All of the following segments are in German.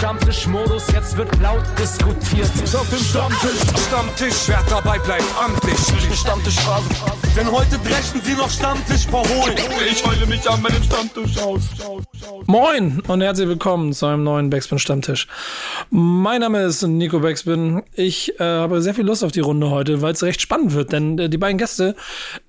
Stammtischmodus, jetzt wird laut diskutiert. Ist auf dem Stammtisch, Stammtisch, wer dabei bleibt, amtlich. Stammtisch Phase. Denn heute brechen sie noch Stammtisch verholen. Ich heule mich an meinem Stammtisch aus. Moin und herzlich willkommen zu einem neuen Backspin Stammtisch. Mein Name ist Nico Backspin. Ich äh, habe sehr viel Lust auf die Runde heute, weil es recht spannend wird, denn äh, die beiden Gäste,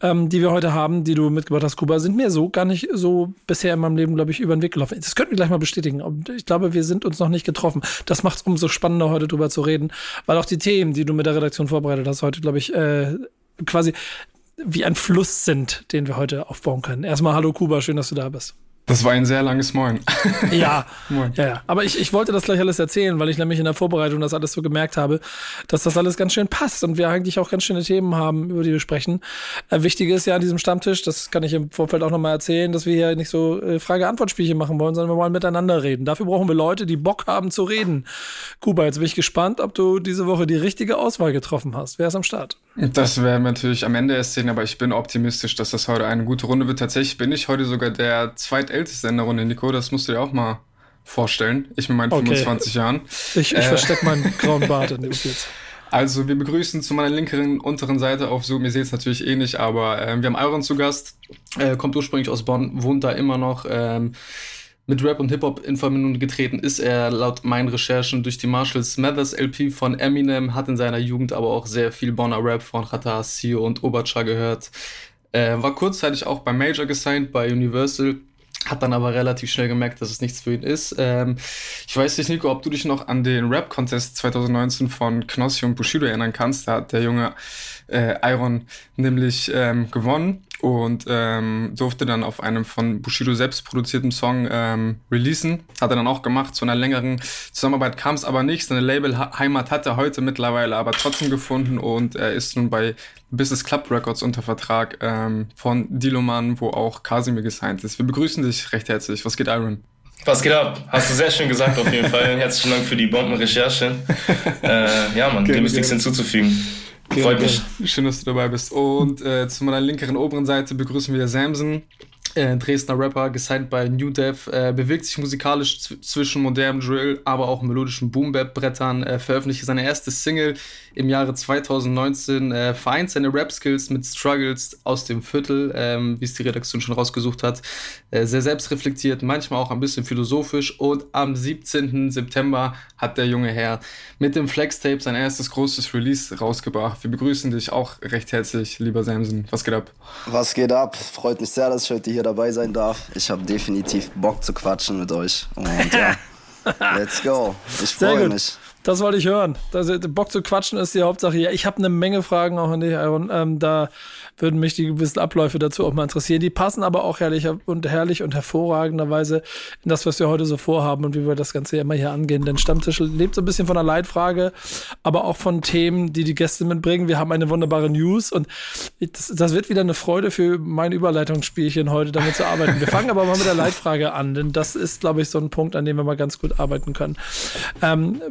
ähm, die wir heute haben, die du mitgebracht hast, Kuba, sind mir so gar nicht so bisher in meinem Leben, glaube ich, über den Weg gelaufen. Das könnten wir gleich mal bestätigen. Ich glaube, wir sind uns noch nicht getroffen. Das macht es umso spannender, heute drüber zu reden, weil auch die Themen, die du mit der Redaktion vorbereitet hast, heute, glaube ich, äh, quasi wie ein Fluss sind, den wir heute aufbauen können. Erstmal hallo Kuba, schön, dass du da bist. Das war ein sehr langes Moin. Ja, Moin. ja. Aber ich, ich wollte das gleich alles erzählen, weil ich nämlich in der Vorbereitung das alles so gemerkt habe, dass das alles ganz schön passt und wir eigentlich auch ganz schöne Themen haben, über die wir sprechen. Äh, wichtig ist ja an diesem Stammtisch, das kann ich im Vorfeld auch nochmal erzählen, dass wir hier nicht so äh, Frage-Antwort-Spielchen machen wollen, sondern wir wollen miteinander reden. Dafür brauchen wir Leute, die Bock haben zu reden. Kuba, jetzt bin ich gespannt, ob du diese Woche die richtige Auswahl getroffen hast. Wer ist am Start? Das werden wir natürlich am Ende erst sehen, aber ich bin optimistisch, dass das heute eine gute Runde wird. Tatsächlich bin ich heute sogar der zweitälteste in der Runde, Nico. Das musst du dir auch mal vorstellen. Ich mit meinen okay. 25 Jahren. Ich, ich äh, verstecke meinen grauen Bart in dem jetzt. Also, wir begrüßen zu meiner linkeren, unteren Seite auf Zoom. Ihr seht es natürlich eh nicht, aber äh, wir haben Iron zu Gast. Äh, kommt ursprünglich aus Bonn, wohnt da immer noch. Ähm, mit Rap und Hip-Hop in Verbindung getreten ist er laut meinen Recherchen durch die Marshall Smathers LP von Eminem, hat in seiner Jugend aber auch sehr viel Bonner Rap von Khata, Sio und Obacha gehört. Äh, war kurzzeitig auch bei Major gesigned, bei Universal, hat dann aber relativ schnell gemerkt, dass es nichts für ihn ist. Ähm, ich weiß nicht, Nico, ob du dich noch an den Rap-Contest 2019 von Knossi und Bushido erinnern kannst. Da hat der junge äh, Iron nämlich ähm, gewonnen und ähm, durfte dann auf einem von Bushido selbst produzierten Song ähm, releasen. Hat er dann auch gemacht. Zu einer längeren Zusammenarbeit kam es aber nicht. Seine Label-Heimat hat er heute mittlerweile aber trotzdem gefunden und er ist nun bei Business Club Records unter Vertrag ähm, von Diloman, wo auch Casimir gesigned ist. Wir begrüßen dich recht herzlich. Was geht, Iron? Was geht ab? Hast du sehr schön gesagt auf jeden Fall. Herzlichen Dank für die Bombenrecherche. äh, ja, man, dem ist nichts hinzuzufügen. Freut mich. Schön, dass du dabei bist. Und äh, zu meiner linkeren oberen Seite begrüßen wir Samson äh, Dresdner Rapper, gesigned bei New Dev, äh, bewegt sich musikalisch zwischen modernem Drill, aber auch melodischen Boom-Bap-Brettern, äh, veröffentlichte seine erste Single im Jahre 2019, äh, vereint seine Rap-Skills mit Struggles aus dem Viertel, ähm, wie es die Redaktion schon rausgesucht hat, äh, sehr selbstreflektiert, manchmal auch ein bisschen philosophisch und am 17. September hat der junge Herr mit dem Flex-Tape sein erstes großes Release rausgebracht. Wir begrüßen dich auch recht herzlich, lieber Samson. Was geht ab? Was geht ab? Freut mich sehr, dass ich heute hier hier dabei sein darf. Ich habe definitiv Bock zu quatschen mit euch. Und ja, let's go. Ich freue mich. Das wollte ich hören. Das, Bock zu quatschen ist die Hauptsache. Ja, ich habe eine Menge Fragen auch an dich, Aaron. Ähm, da würden mich die gewissen Abläufe dazu auch mal interessieren. Die passen aber auch herrlich und herrlich und hervorragenderweise in das, was wir heute so vorhaben und wie wir das Ganze immer hier angehen. Denn Stammtisch lebt so ein bisschen von der Leitfrage, aber auch von Themen, die die Gäste mitbringen. Wir haben eine wunderbare News und das, das wird wieder eine Freude für mein Überleitungsspielchen heute, damit zu arbeiten. Wir fangen aber mal mit der Leitfrage an, denn das ist, glaube ich, so ein Punkt, an dem wir mal ganz gut arbeiten können. Ähm,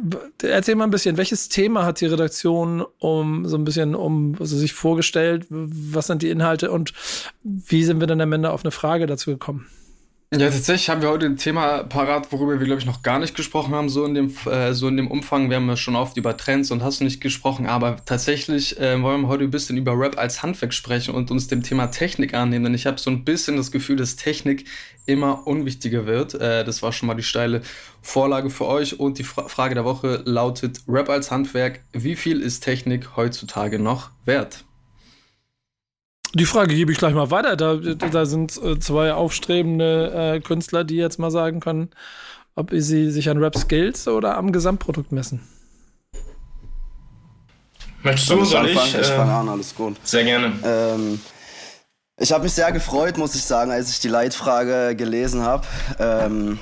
erzähl mal ein bisschen, welches Thema hat die Redaktion um so ein bisschen um also sich vorgestellt? Was sind die Inhalte und wie sind wir dann am Ende auf eine Frage dazu gekommen? Ja, tatsächlich haben wir heute ein Thema parat, worüber wir, glaube ich, noch gar nicht gesprochen haben, so in dem, äh, so in dem Umfang. Wir haben ja schon oft über Trends und hast du nicht gesprochen, aber tatsächlich äh, wollen wir heute ein bisschen über Rap als Handwerk sprechen und uns dem Thema Technik annehmen, denn ich habe so ein bisschen das Gefühl, dass Technik immer unwichtiger wird. Äh, das war schon mal die steile Vorlage für euch und die Fra Frage der Woche lautet, Rap als Handwerk, wie viel ist Technik heutzutage noch wert? Die Frage gebe ich gleich mal weiter. Da, da sind äh, zwei aufstrebende äh, Künstler, die jetzt mal sagen können, ob sie sich an Rap-Skills oder am Gesamtprodukt messen. Möchtest du, soll ich? Ich, ich äh, fange an, alles gut. Sehr gerne. Ähm, ich habe mich sehr gefreut, muss ich sagen, als ich die Leitfrage gelesen habe. Ähm,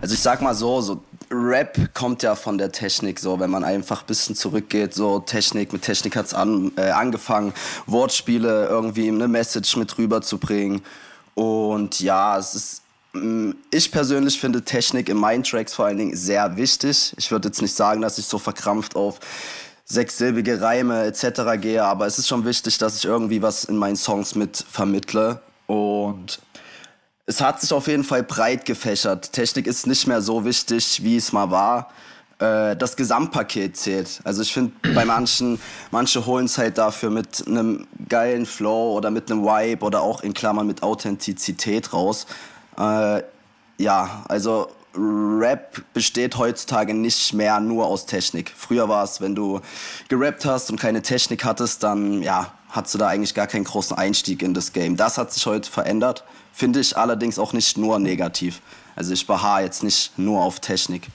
also ich sag mal so, so Rap kommt ja von der Technik, so wenn man einfach ein bisschen zurückgeht, so Technik, mit Technik hat's an, äh, angefangen, Wortspiele irgendwie eine Message mit rüberzubringen. Und ja, es ist, mm, ich persönlich finde Technik in meinen Tracks vor allen Dingen sehr wichtig. Ich würde jetzt nicht sagen, dass ich so verkrampft auf sechssilbige Reime etc. gehe, aber es ist schon wichtig, dass ich irgendwie was in meinen Songs mit vermittle. Und es hat sich auf jeden Fall breit gefächert. Technik ist nicht mehr so wichtig, wie es mal war. Äh, das Gesamtpaket zählt. Also ich finde, bei manchen, manche holen es halt dafür mit einem geilen Flow oder mit einem Vibe oder auch in Klammern mit Authentizität raus. Äh, ja, also Rap besteht heutzutage nicht mehr nur aus Technik. Früher war es, wenn du gerappt hast und keine Technik hattest, dann ja, hattest du da eigentlich gar keinen großen Einstieg in das Game. Das hat sich heute verändert, finde ich allerdings auch nicht nur negativ. Also ich beharre jetzt nicht nur auf Technik.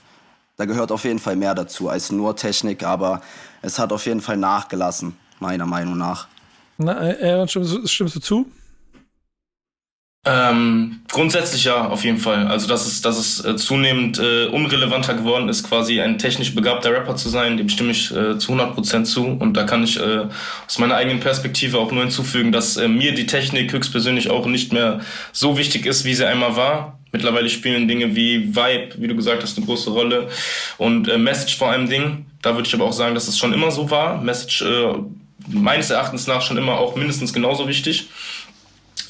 Da gehört auf jeden Fall mehr dazu als nur Technik, aber es hat auf jeden Fall nachgelassen, meiner Meinung nach. Na, Aaron, stimmst, stimmst du zu? Ähm, grundsätzlich ja, auf jeden Fall. Also dass es, dass es äh, zunehmend äh, unrelevanter geworden ist, quasi ein technisch begabter Rapper zu sein, dem stimme ich äh, zu 100% zu. Und da kann ich äh, aus meiner eigenen Perspektive auch nur hinzufügen, dass äh, mir die Technik höchstpersönlich auch nicht mehr so wichtig ist, wie sie einmal war. Mittlerweile spielen Dinge wie Vibe, wie du gesagt hast, eine große Rolle und äh, Message vor allem Ding. Da würde ich aber auch sagen, dass es schon immer so war. Message äh, meines Erachtens nach schon immer auch mindestens genauso wichtig.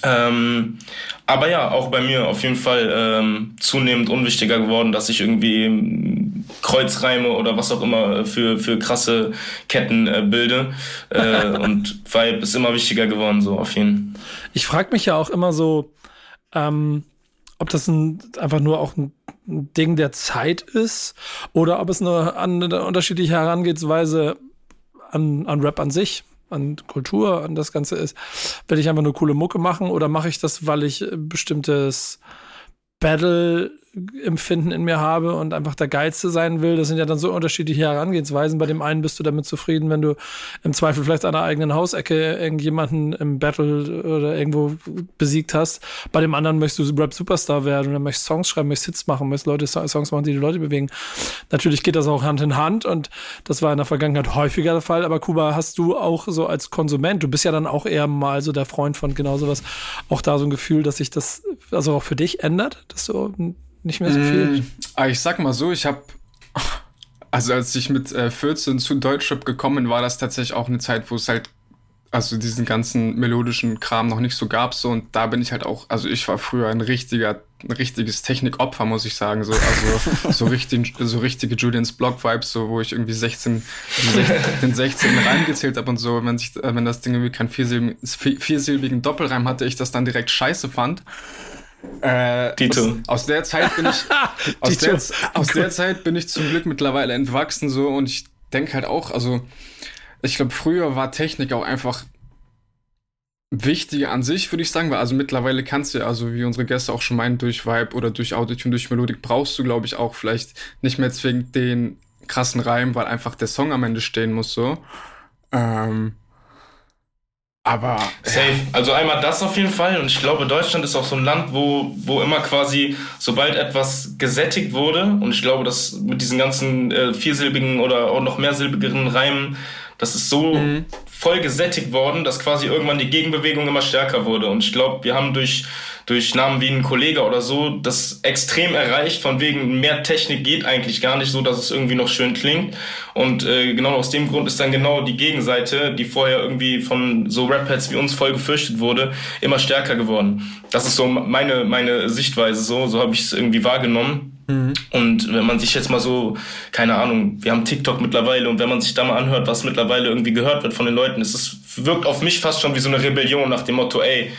Ähm, aber ja, auch bei mir auf jeden Fall ähm, zunehmend unwichtiger geworden, dass ich irgendwie ähm, Kreuzreime oder was auch immer für, für krasse Ketten äh, bilde. Äh, und Vibe ist immer wichtiger geworden, so auf jeden Fall. Ich frage mich ja auch immer so, ähm, ob das ein, einfach nur auch ein Ding der Zeit ist oder ob es eine, eine unterschiedliche Herangehensweise an, an Rap an sich an Kultur, an das Ganze ist. Will ich einfach nur coole Mucke machen oder mache ich das, weil ich bestimmtes Battle-Empfinden in mir habe und einfach der Geilste sein will. Das sind ja dann so unterschiedliche Herangehensweisen. Bei dem einen bist du damit zufrieden, wenn du im Zweifel vielleicht an der eigenen Hausecke irgendjemanden im Battle oder irgendwo besiegt hast. Bei dem anderen möchtest du Rap-Superstar werden und dann möchtest Songs schreiben, möchtest Hits machen, möchtest Leute Songs machen, die die Leute bewegen. Natürlich geht das auch Hand in Hand und das war in der Vergangenheit häufiger der Fall. Aber Kuba, hast du auch so als Konsument, du bist ja dann auch eher mal so der Freund von genau sowas, auch da so ein Gefühl, dass sich das also auch für dich ändert? dass du nicht mehr so viel. Mm, ich sag mal so, ich habe also als ich mit äh, 14 zu Deutschrap gekommen war, das tatsächlich auch eine Zeit, wo es halt also diesen ganzen melodischen Kram noch nicht so gab so und da bin ich halt auch also ich war früher ein richtiger ein richtiges Technikopfer muss ich sagen so also so richtig so richtige Julians Block Vibes so wo ich irgendwie 16 den 16 reingezählt habe und so wenn sich wenn das Ding irgendwie keinen viersilbigen, viersilbigen Doppelreim hatte ich das dann direkt scheiße fand äh, aus, aus, der Zeit bin ich aus, der, aus der Zeit bin ich zum Glück mittlerweile entwachsen so und ich denke halt auch, also ich glaube, früher war Technik auch einfach wichtiger an sich, würde ich sagen, weil also mittlerweile kannst du, also wie unsere Gäste auch schon meinen, durch Vibe oder durch Autotune, durch Melodik brauchst du, glaube ich, auch vielleicht nicht mehr zwingend den krassen Reim, weil einfach der Song am Ende stehen muss so. Ähm, aber. Safe. Also einmal das auf jeden Fall. Und ich glaube, Deutschland ist auch so ein Land, wo, wo immer quasi, sobald etwas gesättigt wurde, und ich glaube, dass mit diesen ganzen äh, viersilbigen oder auch noch mehrsilbigeren Reimen, das ist so mhm. voll gesättigt worden, dass quasi irgendwann die Gegenbewegung immer stärker wurde. Und ich glaube, wir haben durch durch Namen wie ein Kollege oder so das extrem erreicht, von wegen mehr Technik geht eigentlich gar nicht so, dass es irgendwie noch schön klingt. Und äh, genau aus dem Grund ist dann genau die Gegenseite, die vorher irgendwie von so Rap-Heads wie uns voll gefürchtet wurde, immer stärker geworden. Das ist so meine, meine Sichtweise so, so habe ich es irgendwie wahrgenommen. Mhm. Und wenn man sich jetzt mal so, keine Ahnung, wir haben TikTok mittlerweile und wenn man sich da mal anhört, was mittlerweile irgendwie gehört wird von den Leuten, es ist, wirkt auf mich fast schon wie so eine Rebellion nach dem Motto, ey,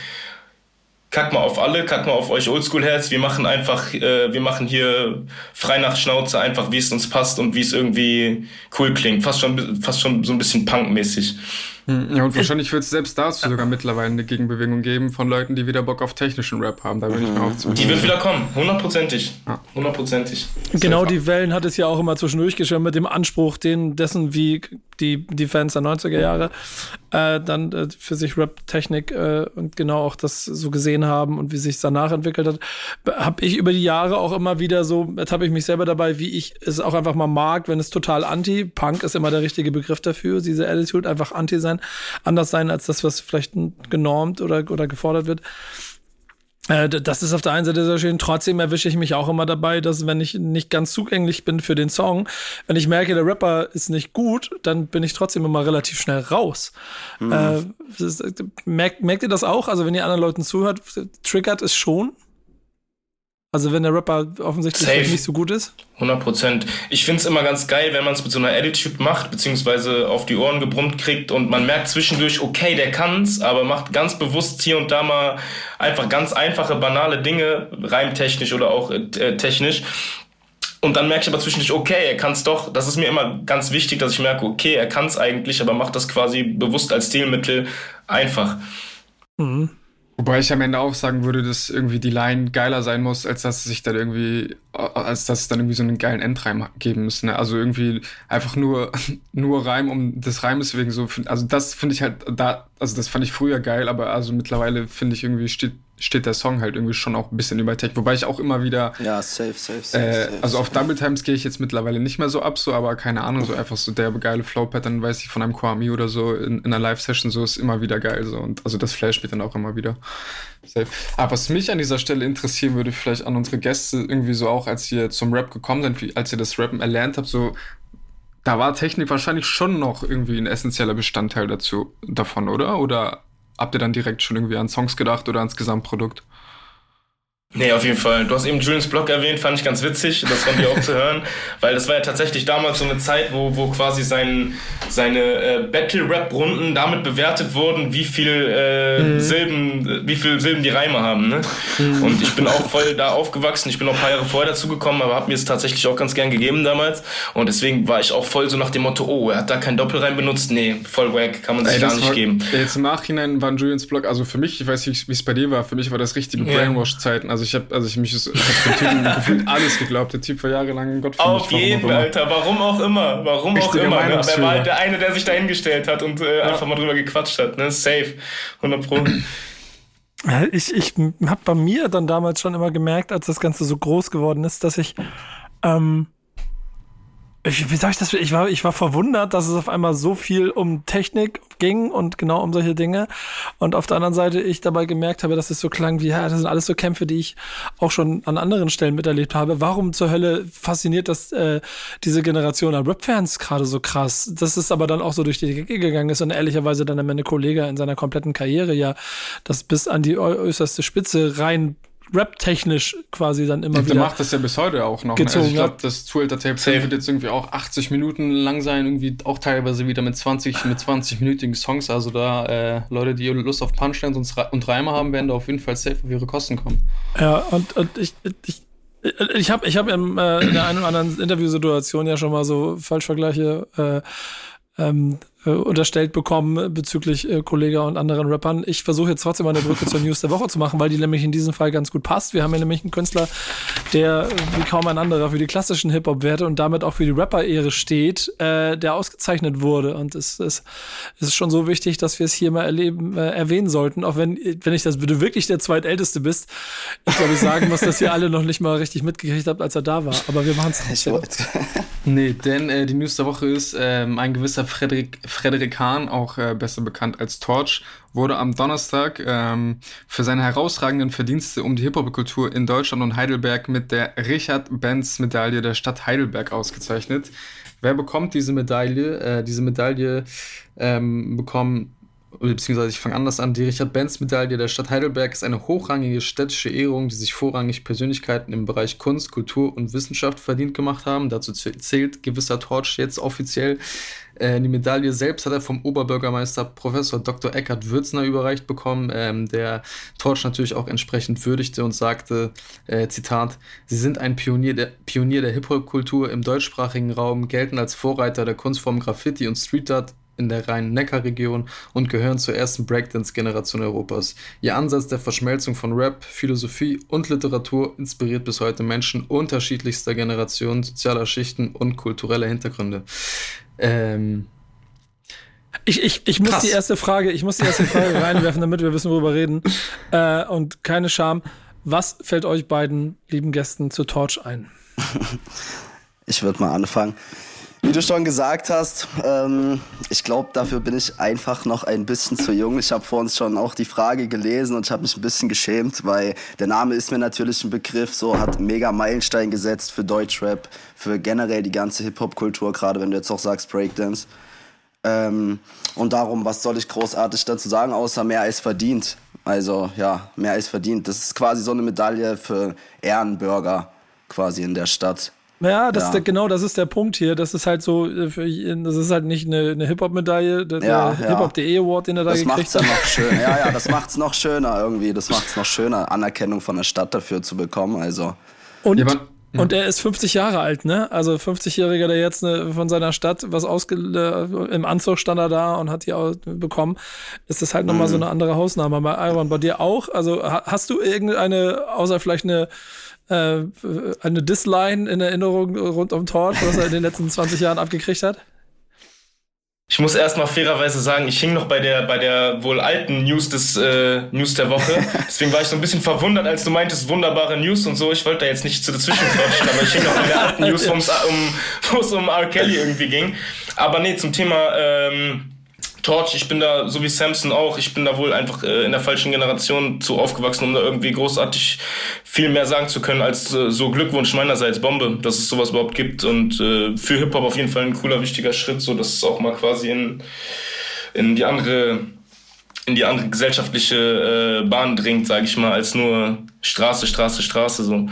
kack mal auf alle, kack mal auf euch Oldschool-Heads. Wir machen einfach, äh, wir machen hier frei nach Schnauze einfach, wie es uns passt und wie es irgendwie cool klingt. Fast schon, fast schon so ein bisschen punkmäßig. Hm, ja, und wahrscheinlich wird es selbst dazu sogar mittlerweile eine Gegenbewegung geben von Leuten, die wieder Bock auf technischen Rap haben. Da bin ich mir auch zu. Die wird wieder kommen, hundertprozentig. Hundertprozentig. Genau die Wellen hat es ja auch immer zwischendurch geschrieben mit dem Anspruch, den, dessen wie die, die Fans der 90er Jahre äh, dann äh, für sich Rap-Technik äh, und genau auch das so gesehen haben und wie sich danach entwickelt hat, habe ich über die Jahre auch immer wieder so, ertappe ich mich selber dabei, wie ich es auch einfach mal mag, wenn es total anti, Punk ist immer der richtige Begriff dafür, diese Attitude, einfach anti sein, anders sein als das, was vielleicht genormt oder, oder gefordert wird. Äh, das ist auf der einen Seite sehr schön. Trotzdem erwische ich mich auch immer dabei, dass wenn ich nicht ganz zugänglich bin für den Song, wenn ich merke, der Rapper ist nicht gut, dann bin ich trotzdem immer relativ schnell raus. Mhm. Äh, merkt, merkt ihr das auch? Also wenn ihr anderen Leuten zuhört, triggert es schon? Also wenn der Rapper offensichtlich Safe. nicht so gut ist. 100 Prozent. Ich find's immer ganz geil, wenn man es mit so einer Attitude macht, beziehungsweise auf die Ohren gebrummt kriegt und man merkt zwischendurch, okay, der kann's, aber macht ganz bewusst hier und da mal einfach ganz einfache, banale Dinge, reimtechnisch oder auch äh, technisch. Und dann merke ich aber zwischendurch, okay, er kann's doch. Das ist mir immer ganz wichtig, dass ich merke, okay, er kann's eigentlich, aber macht das quasi bewusst als Stilmittel einfach. Mhm. Wobei ich am Ende auch sagen würde, dass irgendwie die Line geiler sein muss, als dass es sich dann irgendwie, als dass es dann irgendwie so einen geilen Endreim geben muss. Ne? Also irgendwie einfach nur, nur Reim um des Reimes wegen so. Also das finde ich halt da, also das fand ich früher geil, aber also mittlerweile finde ich irgendwie steht steht der Song halt irgendwie schon auch ein bisschen über Tech. Wobei ich auch immer wieder. Ja, safe, safe, safe. Äh, safe. also auf Double Times gehe ich jetzt mittlerweile nicht mehr so ab, so, aber keine Ahnung, so einfach so der geile Flow-Pattern, weiß ich, von einem Kwame oder so in, in einer Live-Session, so ist immer wieder geil. So. Und also das Flash spielt dann auch immer wieder. Safe. Aber was mich an dieser Stelle interessieren würde, vielleicht an unsere Gäste, irgendwie so auch, als ihr zum Rap gekommen seid, wie, als ihr das Rappen erlernt habt, so da war Technik wahrscheinlich schon noch irgendwie ein essentieller Bestandteil dazu davon, oder? Oder habt ihr dann direkt schon irgendwie an Songs gedacht oder ans Gesamtprodukt? Nee, auf jeden Fall. Du hast eben Julians Blog erwähnt, fand ich ganz witzig, das von dir auch zu hören, weil das war ja tatsächlich damals so eine Zeit, wo, wo quasi sein, seine äh, Battle-Rap-Runden damit bewertet wurden, wie viel äh, mhm. Silben, wie viel Silben die Reime haben. Ne? Mhm. Und ich bin auch voll da aufgewachsen. Ich bin noch ein paar Jahre vorher dazugekommen, aber habe mir es tatsächlich auch ganz gern gegeben damals. Und deswegen war ich auch voll so nach dem Motto, oh, er hat da keinen Doppelreim benutzt. Nee, voll wack, kann man sich Ey, gar nicht war, geben. Jetzt im Nachhinein war Julians Blog, also für mich, ich weiß nicht, wie es bei dir war, für mich war das richtige. Brainwash-Zeiten. Also ich habe also ich mich ich hab dem Typen gefühlt alles geglaubt. Der Typ war jahrelang Gott Auf mich, jeden, Alter. Warum auch immer. Warum Richtige auch immer. Ne? Aber er war halt der eine, der sich da hingestellt hat und äh, ja. einfach mal drüber gequatscht hat. Ne? Safe. 100 Pro. Ich, ich habe bei mir dann damals schon immer gemerkt, als das Ganze so groß geworden ist, dass ich ähm, ich, wie sag ich das? Ich war, ich war verwundert, dass es auf einmal so viel um Technik ging und genau um solche Dinge. Und auf der anderen Seite ich dabei gemerkt habe, dass es so klang wie, ja, das sind alles so Kämpfe, die ich auch schon an anderen Stellen miterlebt habe. Warum zur Hölle fasziniert das äh, diese Generation an Rap-Fans gerade so krass? Das ist aber dann auch so durch die Decke gegangen ist und ehrlicherweise dann mein Kollege in seiner kompletten Karriere ja das bis an die äußerste Spitze rein rap-technisch quasi dann immer der wieder. Der macht das ja bis heute auch noch. Gezogen, also ich glaube, das Zuhälter Tape wird jetzt irgendwie auch 80 Minuten lang sein, irgendwie auch teilweise wieder mit 20, mit 20-minütigen Songs. Also da äh, Leute, die Lust auf Punchlines und, und Reime haben, werden da auf jeden Fall safe auf ihre Kosten kommen. Ja, und, und ich, ich ich habe ich hab in, äh, in der einen oder anderen Interviewsituation ja schon mal so Falschvergleiche äh, ähm, äh, unterstellt bekommen bezüglich äh, Kollega und anderen Rappern. Ich versuche jetzt trotzdem mal eine Brücke zur News der Woche zu machen, weil die nämlich in diesem Fall ganz gut passt. Wir haben ja nämlich einen Künstler, der wie kaum ein anderer für die klassischen Hip-Hop-Werte und damit auch für die Rapper-Ehre steht, äh, der ausgezeichnet wurde. Und es, es, es ist schon so wichtig, dass wir es hier mal erleben, äh, erwähnen sollten, auch wenn, wenn ich das, wenn du wirklich der zweitälteste bist, ich glaube, ich sagen muss, dass ihr alle noch nicht mal richtig mitgekriegt habt, als er da war. Aber wir machen es trotzdem. nee, denn äh, die News der Woche ist ähm, ein gewisser Frederik Frederik Hahn, auch äh, besser bekannt als Torch, wurde am Donnerstag ähm, für seine herausragenden Verdienste um die Hip-Hop-Kultur in Deutschland und Heidelberg mit der Richard-Benz-Medaille der Stadt Heidelberg ausgezeichnet. Wer bekommt diese Medaille? Äh, diese Medaille ähm, bekommen beziehungsweise ich fange anders an. Die Richard-Benz-Medaille der Stadt Heidelberg ist eine hochrangige städtische Ehrung, die sich vorrangig Persönlichkeiten im Bereich Kunst, Kultur und Wissenschaft verdient gemacht haben. Dazu zählt gewisser Torch jetzt offiziell. Äh, die Medaille selbst hat er vom Oberbürgermeister Professor Dr. Eckhard Würzner überreicht bekommen, ähm, der Torch natürlich auch entsprechend würdigte und sagte, äh, Zitat, Sie sind ein Pionier der, Pionier der Hip-Hop-Kultur im deutschsprachigen Raum, gelten als Vorreiter der Kunstform Graffiti und Street Art in der Rhein-Neckar-Region und gehören zur ersten Breakdance-Generation Europas. Ihr Ansatz der Verschmelzung von Rap, Philosophie und Literatur inspiriert bis heute Menschen unterschiedlichster Generationen, sozialer Schichten und kultureller Hintergründe. Ähm, ich, ich, ich muss die erste Frage, ich muss die erste Frage reinwerfen, damit wir wissen, worüber wir reden. Äh, und keine Scham. Was fällt euch beiden lieben Gästen zu Torch ein? Ich würde mal anfangen. Wie du schon gesagt hast, ähm, ich glaube, dafür bin ich einfach noch ein bisschen zu jung. Ich habe vor uns schon auch die Frage gelesen und ich habe mich ein bisschen geschämt, weil der Name ist mir natürlich ein Begriff, so hat mega Meilenstein gesetzt für Deutschrap, für generell die ganze Hip-Hop-Kultur, gerade wenn du jetzt auch sagst Breakdance. Ähm, und darum, was soll ich großartig dazu sagen, außer mehr als verdient. Also ja, mehr als verdient. Das ist quasi so eine Medaille für Ehrenbürger quasi in der Stadt. Ja, das ja. Der, genau, das ist der Punkt hier. Das ist halt so, äh, das ist halt nicht eine, eine Hip-Hop-Medaille, der, ja, der ja. Hip-Hop.de Award, den er da das gekriegt hat. Das macht's ja noch schön. Ja, ja, das macht's noch schöner irgendwie. Das macht's noch schöner, Anerkennung von der Stadt dafür zu bekommen. Also. Und, ja, und er ist 50 Jahre alt, ne? Also 50-Jähriger, der jetzt ne, von seiner Stadt was ausge äh, im Anzug stand er da und hat die auch bekommen, ist das halt nochmal mhm. so eine andere Hausnahme. Bei Iron, bei dir auch? Also hast du irgendeine, außer vielleicht eine äh, eine Disline in Erinnerung rund um Torch, was er in den letzten 20 Jahren abgekriegt hat? Ich muss erstmal fairerweise sagen, ich hing noch bei der, bei der wohl alten News des äh, News der Woche. Deswegen war ich so ein bisschen verwundert, als du meintest, wunderbare News und so. Ich wollte da jetzt nicht zu dazwischen quatschen, aber ich hing noch bei der alten News, um, wo es um R. Kelly irgendwie ging. Aber nee, zum Thema ähm, Torch, ich bin da, so wie Samson auch, ich bin da wohl einfach äh, in der falschen Generation zu aufgewachsen, um da irgendwie großartig viel mehr sagen zu können als äh, so Glückwunsch meinerseits, Bombe, dass es sowas überhaupt gibt und äh, für Hip-Hop auf jeden Fall ein cooler, wichtiger Schritt, so dass es auch mal quasi in, in die andere in die andere gesellschaftliche äh, Bahn dringt, sage ich mal, als nur Straße, Straße, Straße so.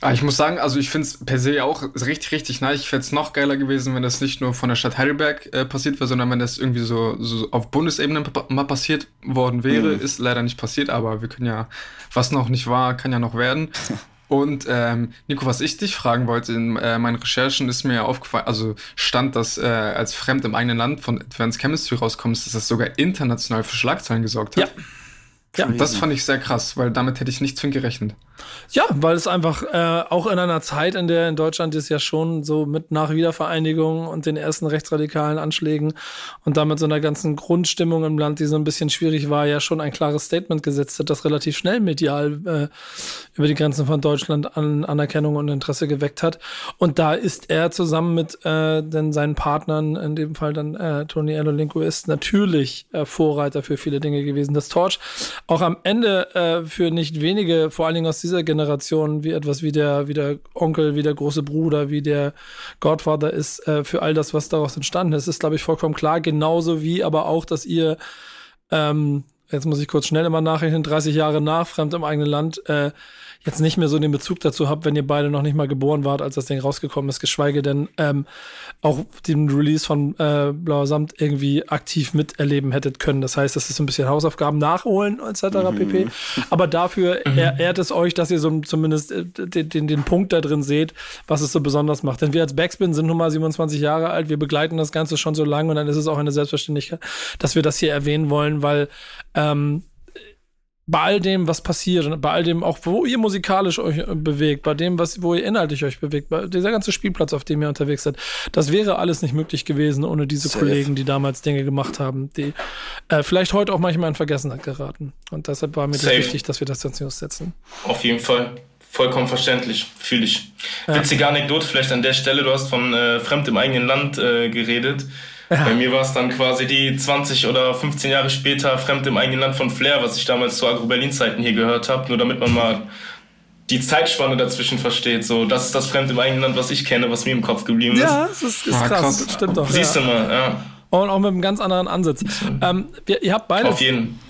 Ah, ich muss sagen, also ich finde es per se auch richtig, richtig nice. Ich fände es noch geiler gewesen, wenn das nicht nur von der Stadt Heidelberg äh, passiert wäre, sondern wenn das irgendwie so, so auf Bundesebene mal passiert worden wäre. Mhm. Ist leider nicht passiert, aber wir können ja, was noch nicht war, kann ja noch werden. Und ähm, Nico, was ich dich fragen wollte, in äh, meinen Recherchen ist mir aufgefallen, also stand, dass äh, als Fremd im eigenen Land von Advanced Chemistry rauskommt, dass das sogar international für Schlagzeilen gesorgt hat. Ja. Ja. Das fand ich sehr krass, weil damit hätte ich nicht zwingend gerechnet. Ja, weil es einfach äh, auch in einer Zeit, in der in Deutschland ist ja schon so mit nach Wiedervereinigung und den ersten rechtsradikalen Anschlägen und damit so einer ganzen Grundstimmung im Land, die so ein bisschen schwierig war, ja schon ein klares Statement gesetzt hat, das relativ schnell medial äh, über die Grenzen von Deutschland an Anerkennung und Interesse geweckt hat. Und da ist er zusammen mit äh, den, seinen Partnern, in dem Fall dann äh, Tony Erlolinko, ist natürlich äh, Vorreiter für viele Dinge gewesen. Das Torch auch am Ende äh, für nicht wenige, vor allen Dingen aus dieser Generation, wie etwas wie der, wie der Onkel, wie der große Bruder, wie der Godfather ist, äh, für all das, was daraus entstanden ist, ist, glaube ich, vollkommen klar. Genauso wie aber auch, dass ihr, ähm, jetzt muss ich kurz schnell immer nachrechnen, 30 Jahre nach, fremd im eigenen Land, äh, jetzt nicht mehr so den Bezug dazu habt, wenn ihr beide noch nicht mal geboren wart, als das Ding rausgekommen ist, geschweige denn ähm, auch den Release von äh, Blauer Samt irgendwie aktiv miterleben hättet können. Das heißt, das ist so ein bisschen Hausaufgaben nachholen etc. Mhm. pp. Aber dafür mhm. ehrt es euch, dass ihr so zumindest äh, den, den, den Punkt da drin seht, was es so besonders macht. Denn wir als Backspin sind nun mal 27 Jahre alt, wir begleiten das Ganze schon so lange und dann ist es auch eine Selbstverständlichkeit, dass wir das hier erwähnen wollen, weil ähm, bei all dem, was passiert bei all dem auch, wo ihr musikalisch euch bewegt, bei dem, was, wo ihr inhaltlich euch bewegt, bei dieser ganze Spielplatz, auf dem ihr unterwegs seid, das wäre alles nicht möglich gewesen ohne diese Safe. Kollegen, die damals Dinge gemacht haben, die äh, vielleicht heute auch manchmal in Vergessenheit geraten. Und deshalb war mir das wichtig, dass wir das ins News setzen. Auf jeden Fall. Vollkommen verständlich, fühle ich. Ja. Witzige Anekdote vielleicht an der Stelle, du hast von äh, Fremd im eigenen Land äh, geredet. Ja. Bei mir war es dann quasi die 20 oder 15 Jahre später Fremd im eigenen Land von Flair, was ich damals zu Agro-Berlin-Zeiten hier gehört habe, nur damit man mal die Zeitspanne dazwischen versteht. So, das ist das Fremd im eigenen Land, was ich kenne, was mir im Kopf geblieben ist. Ja, das ist, ist ah, krass. krass. Stimmt doch. Siehst ja. du mal, ja und auch mit einem ganz anderen Ansatz. Ähm, wir, ihr, habt beide,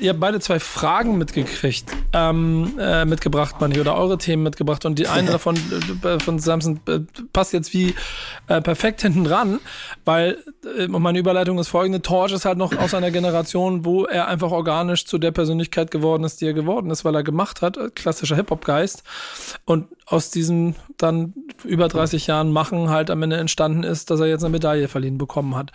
ihr habt beide zwei Fragen mitgekriegt, ähm, äh, mitgebracht, Manni, oder eure Themen mitgebracht. Und die eine davon äh, von Samson äh, passt jetzt wie äh, perfekt hinten dran, weil äh, meine Überleitung ist folgende: Torch ist halt noch aus einer Generation, wo er einfach organisch zu der Persönlichkeit geworden ist, die er geworden ist, weil er gemacht hat, klassischer Hip-Hop-Geist. Und aus diesem dann über 30 Jahren Machen halt am Ende entstanden ist, dass er jetzt eine Medaille verliehen bekommen hat.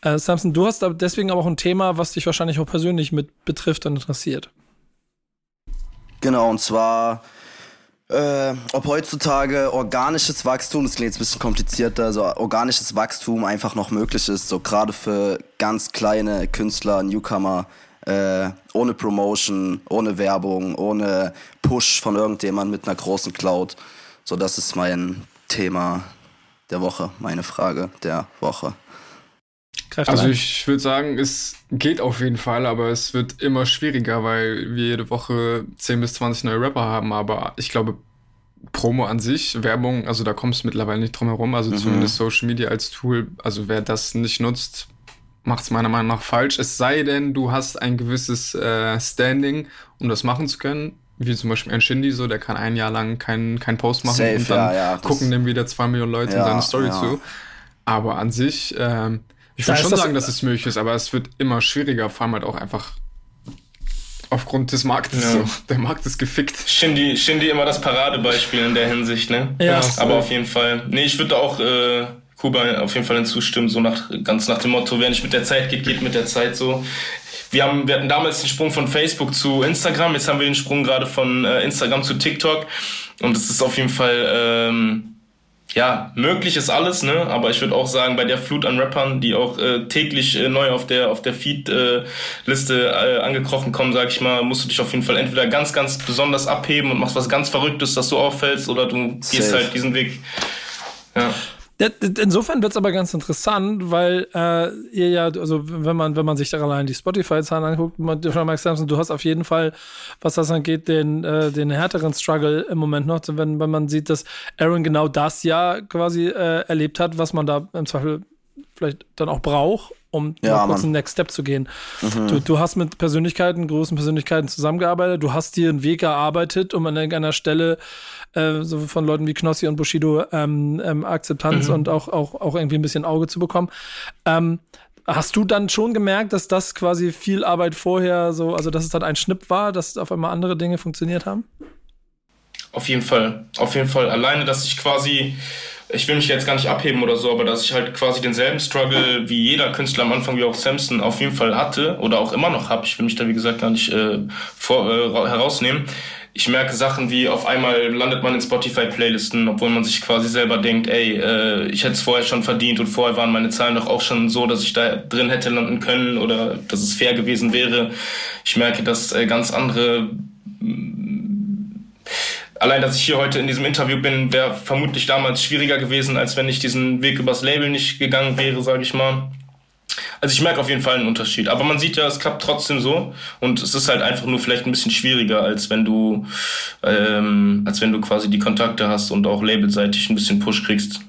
Äh, Samson, du hast deswegen aber auch ein Thema, was dich wahrscheinlich auch persönlich mit betrifft und interessiert. Genau, und zwar, äh, ob heutzutage organisches Wachstum, das klingt jetzt ein bisschen komplizierter, also organisches Wachstum einfach noch möglich ist, so gerade für ganz kleine Künstler, Newcomer, äh, ohne Promotion, ohne Werbung, ohne Push von irgendjemand mit einer großen Cloud. So, das ist mein Thema der Woche, meine Frage der Woche. Also ich würde sagen, es geht auf jeden Fall, aber es wird immer schwieriger, weil wir jede Woche 10 bis 20 neue Rapper haben. Aber ich glaube, Promo an sich, Werbung, also da kommst du mittlerweile nicht drum herum. Also mhm. zumindest Social Media als Tool, also wer das nicht nutzt, macht es meiner Meinung nach falsch. Es sei denn, du hast ein gewisses äh, Standing, um das machen zu können. Wie zum Beispiel ein Shindy, so, der kann ein Jahr lang keinen kein Post machen Safe, und dann ja, ja, gucken dem wieder zwei Millionen Leute Ja, in seine Story ja. zu. Aber an sich, ähm, ich würde schon das- sagen, dass es möglich ist, aber es wird immer schwieriger, vor allem halt auch einfach aufgrund des Marktes. Ja. So. Der Markt ist gefickt. Shindy, Shindy immer das Paradebeispiel in der Hinsicht, ne? Ja. Aber auf jeden Fall. Nee, ich würde auch äh, Kuba auf jeden Fall hinzustimmen, so nach ganz nach dem Motto, wer nicht mit der Zeit geht, geht mit der Zeit so. Wir, haben, wir hatten damals den Sprung von Facebook zu Instagram, jetzt haben wir den Sprung gerade von äh, Instagram zu TikTok. Und es ist auf jeden Fall, ähm, ja, möglich ist alles, ne? Aber ich würde auch sagen, bei der Flut an Rappern, die auch äh, täglich äh, neu auf der auf der Feed-Liste äh, angekrochen kommen, sag ich mal, musst du dich auf jeden Fall entweder ganz, ganz besonders abheben und machst was ganz Verrücktes, dass du auffällst, oder du gehst Safe. halt diesen Weg. Ja. Insofern wird's aber ganz interessant, weil äh, ihr ja, also wenn man, wenn man sich da allein die Spotify-Zahlen anguckt, man, du hast auf jeden Fall, was das angeht, den, äh, den härteren Struggle im Moment noch, wenn, wenn man sieht, dass Aaron genau das ja quasi äh, erlebt hat, was man da im Zweifel vielleicht dann auch braucht, um Ja, mal kurz Mann. einen Next Step zu gehen. Du, du hast mit Persönlichkeiten, großen Persönlichkeiten zusammengearbeitet, du hast dir einen Weg erarbeitet, um an irgendeiner Stelle äh, so von Leuten wie Knossi und Bushido ähm, ähm, Akzeptanz und auch, auch, auch irgendwie ein bisschen Auge zu bekommen. Ähm, hast du dann schon gemerkt, dass das quasi viel Arbeit vorher so, also dass es dann ein Schnipp war, dass auf einmal andere Dinge funktioniert haben? Auf jeden Fall, auf jeden Fall. Alleine, dass ich quasi, ich will mich jetzt gar nicht abheben oder so, aber dass ich halt quasi denselben Struggle wie jeder Künstler am Anfang, wie auch Samson, auf jeden Fall hatte oder auch immer noch habe. Ich will mich da, wie gesagt, gar nicht äh, vor, äh, ra- herausnehmen. Ich merke Sachen wie auf einmal landet man in Spotify-Playlisten, obwohl man sich quasi selber denkt, ey, äh, ich hätte es vorher schon verdient und vorher waren meine Zahlen doch auch schon so, dass ich da drin hätte landen können oder dass es fair gewesen wäre. Ich merke, dass äh, ganz andere allein, dass ich hier heute in diesem Interview bin, wäre vermutlich damals schwieriger gewesen, als wenn ich diesen Weg übers Label nicht gegangen wäre, sage ich mal. Also ich merke auf jeden Fall einen Unterschied. Aber man sieht ja, es klappt trotzdem so. Und es ist halt einfach nur vielleicht ein bisschen schwieriger, als wenn du, ähm, als wenn du quasi die Kontakte hast und auch labelseitig ein bisschen Push kriegst.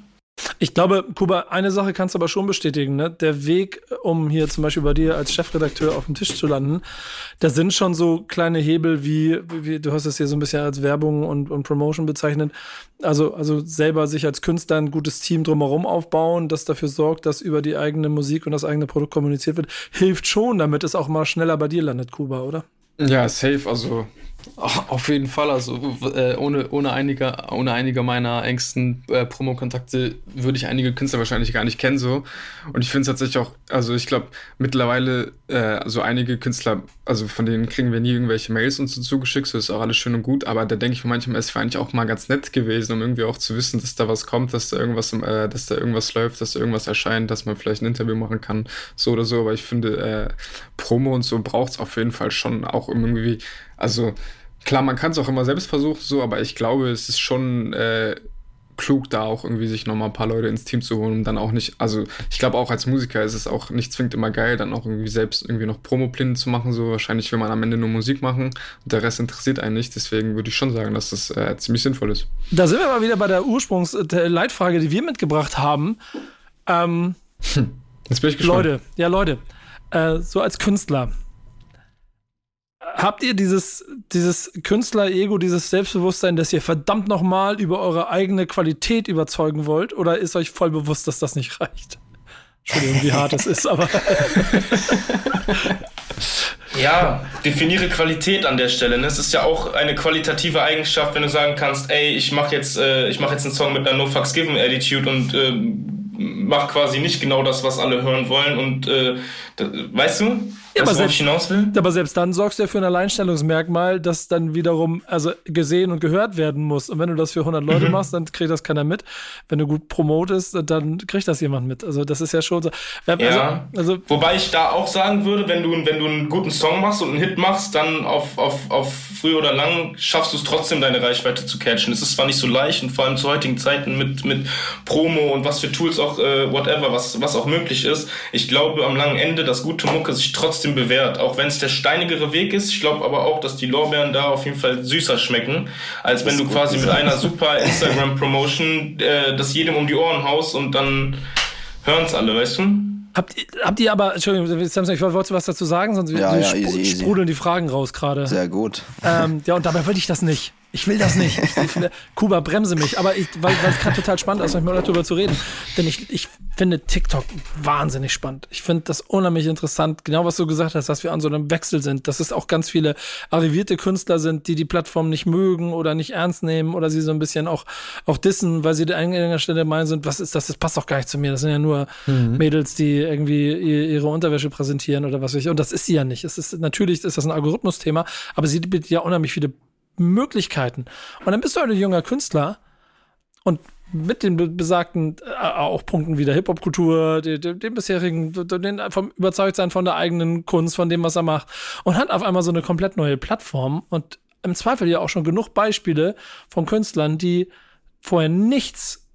Ich glaube, Kuba, eine Sache kannst du aber schon bestätigen, ne? Der Weg, um hier zum Beispiel bei dir als Chefredakteur auf dem Tisch zu landen, da sind schon so kleine Hebel wie, wie du hast es hier so ein bisschen als Werbung und, und Promotion bezeichnet. Also, also selber sich als Künstler ein gutes Team drumherum aufbauen, das dafür sorgt, dass über die eigene Musik und das eigene Produkt kommuniziert wird, hilft schon, damit es auch mal schneller bei dir landet, Kuba, oder? Ja, safe, also auf jeden Fall. Also äh, ohne, ohne, einige, ohne einige meiner engsten äh, Promo-Kontakte würde ich einige Künstler wahrscheinlich gar nicht kennen. so. Und ich finde es tatsächlich auch, also ich glaube, mittlerweile, äh, so einige Künstler, also von denen kriegen wir nie irgendwelche Mails und so zugeschickt, so ist auch alles schön und gut, aber da denke ich mir manchmal, es wäre eigentlich auch mal ganz nett gewesen, um irgendwie auch zu wissen, dass da was kommt, dass da irgendwas, äh, dass da irgendwas läuft, dass da irgendwas erscheint, dass man vielleicht ein Interview machen kann, so oder so. Aber ich finde, äh, Promo und so braucht es auf jeden Fall schon auch irgendwie, also klar, man kann es auch immer selbst versuchen, so, aber ich glaube, es ist schon äh, klug, da auch irgendwie sich nochmal ein paar Leute ins Team zu holen und dann auch nicht, also ich glaube auch als Musiker ist es auch nicht zwingend immer geil, dann auch irgendwie selbst irgendwie noch Promopläne zu machen, so wahrscheinlich will man am Ende nur Musik machen und der Rest interessiert einen nicht, deswegen würde ich schon sagen, dass das äh, ziemlich sinnvoll ist. Da sind wir mal wieder bei der Ursprungsleitfrage, die wir mitgebracht haben. Ähm, Jetzt bin ich gespannt. Leute, ja Leute, äh, so als Künstler, habt ihr dieses, dieses Künstler-Ego, dieses Selbstbewusstsein, dass ihr verdammt nochmal über eure eigene Qualität überzeugen wollt? Oder ist euch voll bewusst, dass das nicht reicht? Entschuldigung, wie hart das ist, aber Ja, definiere Qualität an der Stelle. Ne? Es ist ja auch eine qualitative Eigenschaft, wenn du sagen kannst, ey, ich mache jetzt, äh, ich mache jetzt einen Song mit einer No Fucks Given Attitude und äh, mach quasi nicht genau das, was alle hören wollen. Und äh, da, weißt du, Ja, aber selbst-? Aber selbst dann sorgst du ja für ein Alleinstellungsmerkmal, das dann wiederum also gesehen und gehört werden muss. Und wenn du das für 100 Mhm. Leute machst, dann kriegt das keiner mit. Wenn du gut promotest, dann kriegt das jemand mit. Also das ist ja schon so. Also, Ja. also Wobei ich da auch sagen würde, wenn du, wenn du einen guten Song machst und einen Hit machst, dann auf, auf, auf früh oder lang schaffst du es trotzdem, deine Reichweite zu catchen. Es ist zwar nicht so leicht und vor allem zu heutigen Zeiten mit, mit Promo und was für Tools auch, äh, whatever, was, was auch möglich ist. Ich glaube am langen Ende, dass gute Mucke sich trotzdem bewährt, auch wenn es der steinigere Weg ist. Ich glaube aber auch, dass die Lorbeeren da auf jeden Fall süßer schmecken, als wenn du quasi mit einer super Instagram-Promotion äh, das jedem um die Ohren haust und dann hören's alle, weißt du? Habt, habt ihr aber, Entschuldigung, ich wollte was dazu sagen, sonst ja, ja, sprudeln easy. die Fragen raus gerade. Sehr gut. Ähm, ja, und dabei will ich das nicht. Ich will das nicht. Ich, ich, Kuba, bremse mich. Aber ich, weil, weil es gerade total spannend ist, mit mir darüber zu reden. Denn ich, ich finde TikTok wahnsinnig spannend. Ich finde das unheimlich interessant. Genau was du gesagt hast, dass wir an so einem Wechsel sind. Dass es auch ganz viele arrivierte Künstler sind, die die Plattform nicht mögen oder nicht ernst nehmen oder sie so ein bisschen auch, auch dissen, weil sie an irgendeiner Stelle meinen sind, was ist das? Das passt doch gar nicht zu mir. Das sind ja nur mhm. Mädels, die irgendwie ihre Unterwäsche präsentieren oder was weiß ich. Und das ist sie ja nicht. Es ist, natürlich ist das ein Algorithmusthema, aber sie bietet ja unheimlich viele Möglichkeiten. Und dann bist du halt ein junger Künstler und mit den besagten äh, auch Punkten wie der Hip-Hop-Kultur, dem, dem bisherigen, den, vom Überzeugtsein von der eigenen Kunst, von dem, was er macht und hat auf einmal so eine komplett neue Plattform und im Zweifel ja auch schon genug Beispiele von Künstlern, die vorher nichts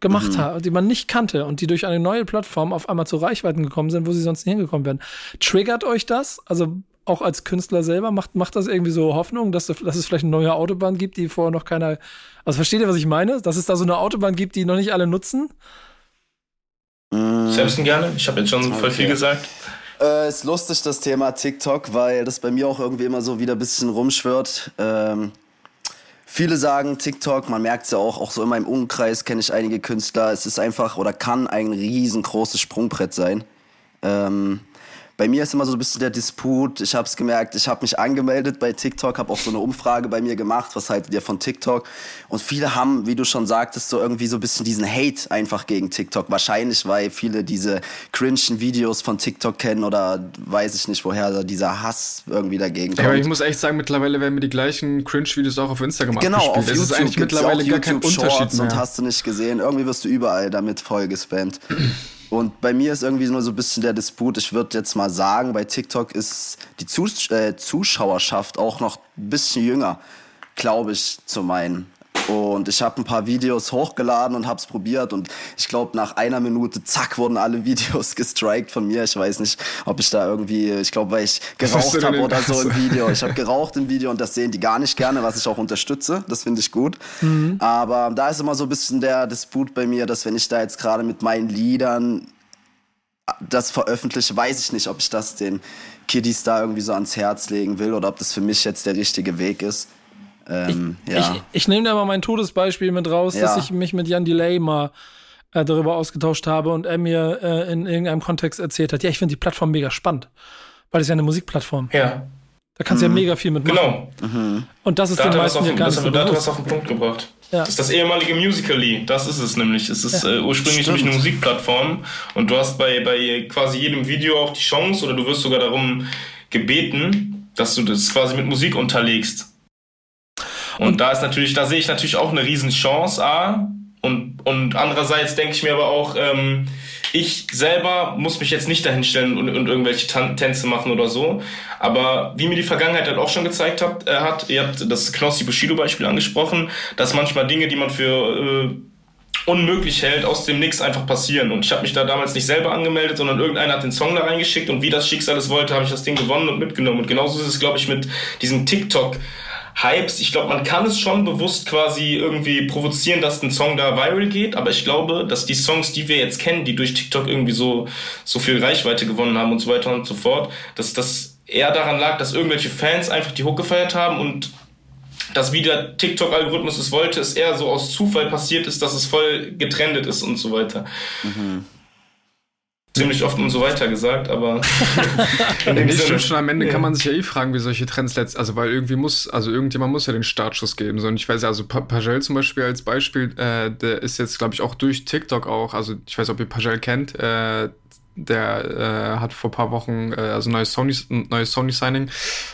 gemacht mhm. haben, die man nicht kannte und die durch eine neue Plattform auf einmal zu Reichweiten gekommen sind, wo sie sonst nie hingekommen wären. Triggert euch das? Also auch als Künstler selber, macht, macht das irgendwie so Hoffnung, dass, dass es vielleicht eine neue Autobahn gibt, die vorher noch keiner. Also versteht ihr, was ich meine? Dass es da so eine Autobahn gibt, die noch nicht alle nutzen? Mm. Samson gerne. Ich habe jetzt schon okay. voll viel gesagt. Äh, ist lustig, das Thema TikTok, weil das bei mir auch irgendwie immer so wieder ein bisschen rumschwirrt. Ähm, viele sagen TikTok, man merkt es ja auch, auch so in meinem Umkreis kenne ich einige Künstler. Es ist einfach oder kann ein riesengroßes Sprungbrett sein. Ähm, bei mir ist immer so ein bisschen der Disput. Ich habe es gemerkt, ich habe mich angemeldet bei TikTok, habe auch so eine Umfrage bei mir gemacht, was haltet ihr von TikTok? Und viele haben, wie du schon sagtest, so irgendwie so ein bisschen diesen Hate einfach gegen TikTok. Wahrscheinlich, weil viele diese cringen Videos von TikTok kennen oder weiß ich nicht, woher dieser Hass irgendwie dagegen kommt. Ja, aber ich muss echt sagen, mittlerweile werden mir die gleichen Cringe-Videos auch auf Instagram genau, abgespielt. Auf YouTube es ist eigentlich mittlerweile gar kein Unterschied mehr. Und hast du nicht gesehen, irgendwie wirst du überall damit voll gespammt. Und bei mir ist irgendwie nur so ein bisschen der Disput. Ich würde jetzt mal sagen, bei TikTok ist die Zus äh, Zuschauerschaft auch noch ein bisschen jünger, glaube ich, zu meinen. Und ich habe ein paar Videos hochgeladen und habe es probiert. Und ich glaube, nach einer Minute, zack, wurden alle Videos gestrikt von mir. Ich weiß nicht, ob ich da irgendwie, ich glaube, weil ich geraucht habe oder so im Video. Ich habe geraucht im Video und das sehen die gar nicht gerne, was ich auch unterstütze. Das finde ich gut. Mhm. Aber da ist immer so ein bisschen der Disput bei mir, dass wenn ich da jetzt gerade mit meinen Liedern das veröffentliche, weiß ich nicht, ob ich das den Kiddies da irgendwie so ans Herz legen will oder ob das für mich jetzt der richtige Weg ist. Ähm, ich, ja. ich, ich nehme da mal mein Todesbeispiel mit raus, ja. dass ich mich mit Jan Delay mal äh, darüber ausgetauscht habe und er mir äh, in irgendeinem Kontext erzählt hat, ja, ich finde die Plattform mega spannend, weil es ja eine Musikplattform. Ja. Da kannst du mhm. ja mega viel mitmachen. Genau. Mhm. Und das ist da den meisten ja gar nicht so Da hat was auf den Punkt gebracht. Ja. Das ist das ehemalige Musical.ly. Das ist es nämlich. Es ist ja. äh, ursprünglich nämlich eine Musikplattform und du hast bei, bei quasi jedem Video auch die Chance oder du wirst sogar darum gebeten, dass du das quasi mit Musik unterlegst. Und, da ist natürlich, da sehe ich natürlich auch eine riesen Chance, A. Und, und andererseits denke ich mir aber auch, ähm, ich selber muss mich jetzt nicht dahinstellen und, und irgendwelche Tänze machen oder so. Aber wie mir die Vergangenheit halt auch schon gezeigt hat, äh, hat ihr habt das Knossi Bushido-Beispiel angesprochen, dass manchmal Dinge, die man für äh, unmöglich hält, aus dem Nix einfach passieren. Und ich habe mich da damals nicht selber angemeldet, sondern irgendeiner hat den Song da reingeschickt und wie das Schicksal es wollte, habe ich das Ding gewonnen und mitgenommen. Und genauso ist es, glaube ich, mit diesem TikTok. Hypes. Ich glaube, man kann es schon bewusst quasi irgendwie provozieren, dass ein Song da viral geht, aber ich glaube, dass die Songs, die wir jetzt kennen, die durch TikTok irgendwie so, so viel Reichweite gewonnen haben und so weiter und so fort, dass das eher daran lag, dass irgendwelche Fans einfach die Hook gefeiert haben und dass wie der TikTok-Algorithmus es wollte, es eher so aus Zufall passiert ist, dass es voll getrendet ist und so weiter. Mhm ziemlich oft und so weiter gesagt, aber. nee, stimmt schon. Am Ende ja. kann man sich ja eh fragen, wie solche Trends letzt, also weil irgendwie muss, also irgendjemand muss ja den Startschuss geben. So, und ich weiß ja, also Pagel zum Beispiel als Beispiel, äh, der ist jetzt, glaube ich, auch durch TikTok auch, also ich weiß, ob ihr Pagel kennt, äh, der äh, hat vor ein paar Wochen, äh, also neues Sony, neues Sony Signing.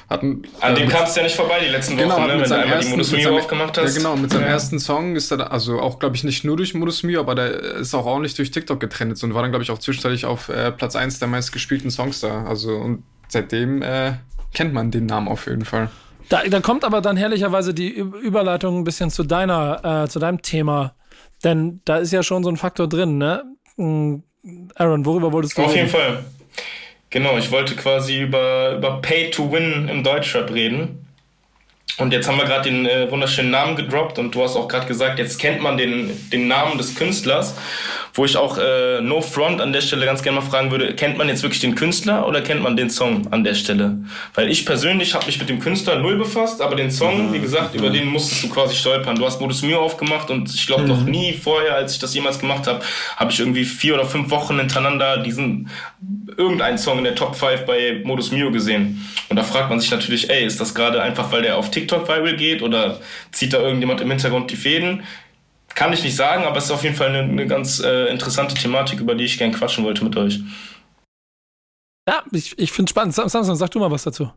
Hatten, An dem kamst du ja nicht vorbei die letzten genau, Wochen, ne, wenn du einmal die Modus Mio aufgemacht hast. Ja, genau, mit seinem ja. ersten Song ist er, also auch, glaube ich, nicht nur durch Modus Mio, aber der ist auch ordentlich durch TikTok getrennt und war dann, glaube ich, auch zwischenzeitlich auf äh, Platz 1 der meistgespielten Songs da. Also und seitdem äh, kennt man den Namen auf jeden Fall. Da, da kommt aber dann herrlicherweise die Überleitung ein bisschen zu deiner, äh, zu deinem Thema. Denn da ist ja schon so ein Faktor drin, ne? Aaron, worüber wolltest du Auf reden? jeden Fall. Genau, ich wollte quasi über, über Pay to Win im Deutschrap reden. Und jetzt haben wir gerade den äh, wunderschönen Namen gedroppt und du hast auch gerade gesagt, jetzt kennt man den, den Namen des Künstlers, wo ich auch äh, No Front an der Stelle ganz gerne mal fragen würde, kennt man jetzt wirklich den Künstler oder kennt man den Song an der Stelle? Weil ich persönlich habe mich mit dem Künstler null befasst, aber den Song, mhm. wie gesagt, über den musstest du quasi stolpern. Du hast Modus Mio aufgemacht und ich glaube mhm. noch nie vorher, als ich das jemals gemacht habe, habe ich irgendwie vier oder fünf Wochen hintereinander diesen irgendeinen Song in der Top 5 bei Modus Mio gesehen. Und da fragt man sich natürlich, ey, ist das gerade einfach, weil der auf TikTok viral geht oder zieht da irgendjemand im Hintergrund die Fäden? Kann ich nicht sagen, aber es ist auf jeden Fall eine, eine ganz äh, interessante Thematik, über die ich gern quatschen wollte mit euch. Ja, ich, ich finde es spannend. Samson, sag du mal was dazu.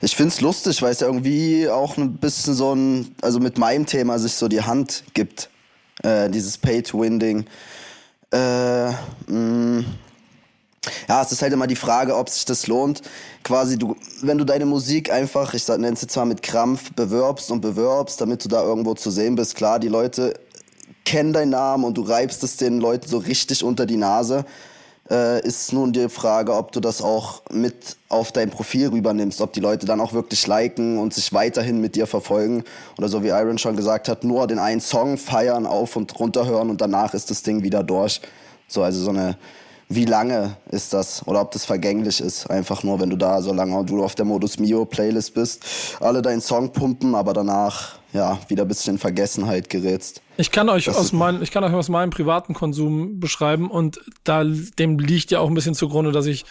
Ich finde es lustig, weil es ja irgendwie auch ein bisschen so ein, also mit meinem Thema sich so die Hand gibt. Äh, dieses Pay-to-Win-Ding. Äh, mm, ja, es ist halt immer die Frage, ob sich das lohnt. Quasi, du, wenn du deine Musik einfach, ich nenne es jetzt mal mit Krampf, bewirbst und bewirbst, damit du da irgendwo zu sehen bist. Klar, die Leute kennen deinen Namen und du reibst es den Leuten so richtig unter die Nase. Äh, ist nun die Frage, ob du das auch mit auf dein Profil rübernimmst, ob die Leute dann auch wirklich liken und sich weiterhin mit dir verfolgen oder so wie Iron schon gesagt hat, nur den einen Song feiern, auf und runter hören und danach ist das Ding wieder durch. So, also so eine wie lange ist das oder ob das vergänglich ist. Einfach nur, wenn du da so lange du auf der Modus Mio Playlist bist, alle deinen Song pumpen, aber danach ja wieder ein bisschen in Vergessenheit gerätst. Ich kann euch aus meinem, ich kann euch aus meinem privaten Konsum beschreiben und da dem liegt ja auch ein bisschen zugrunde, dass ich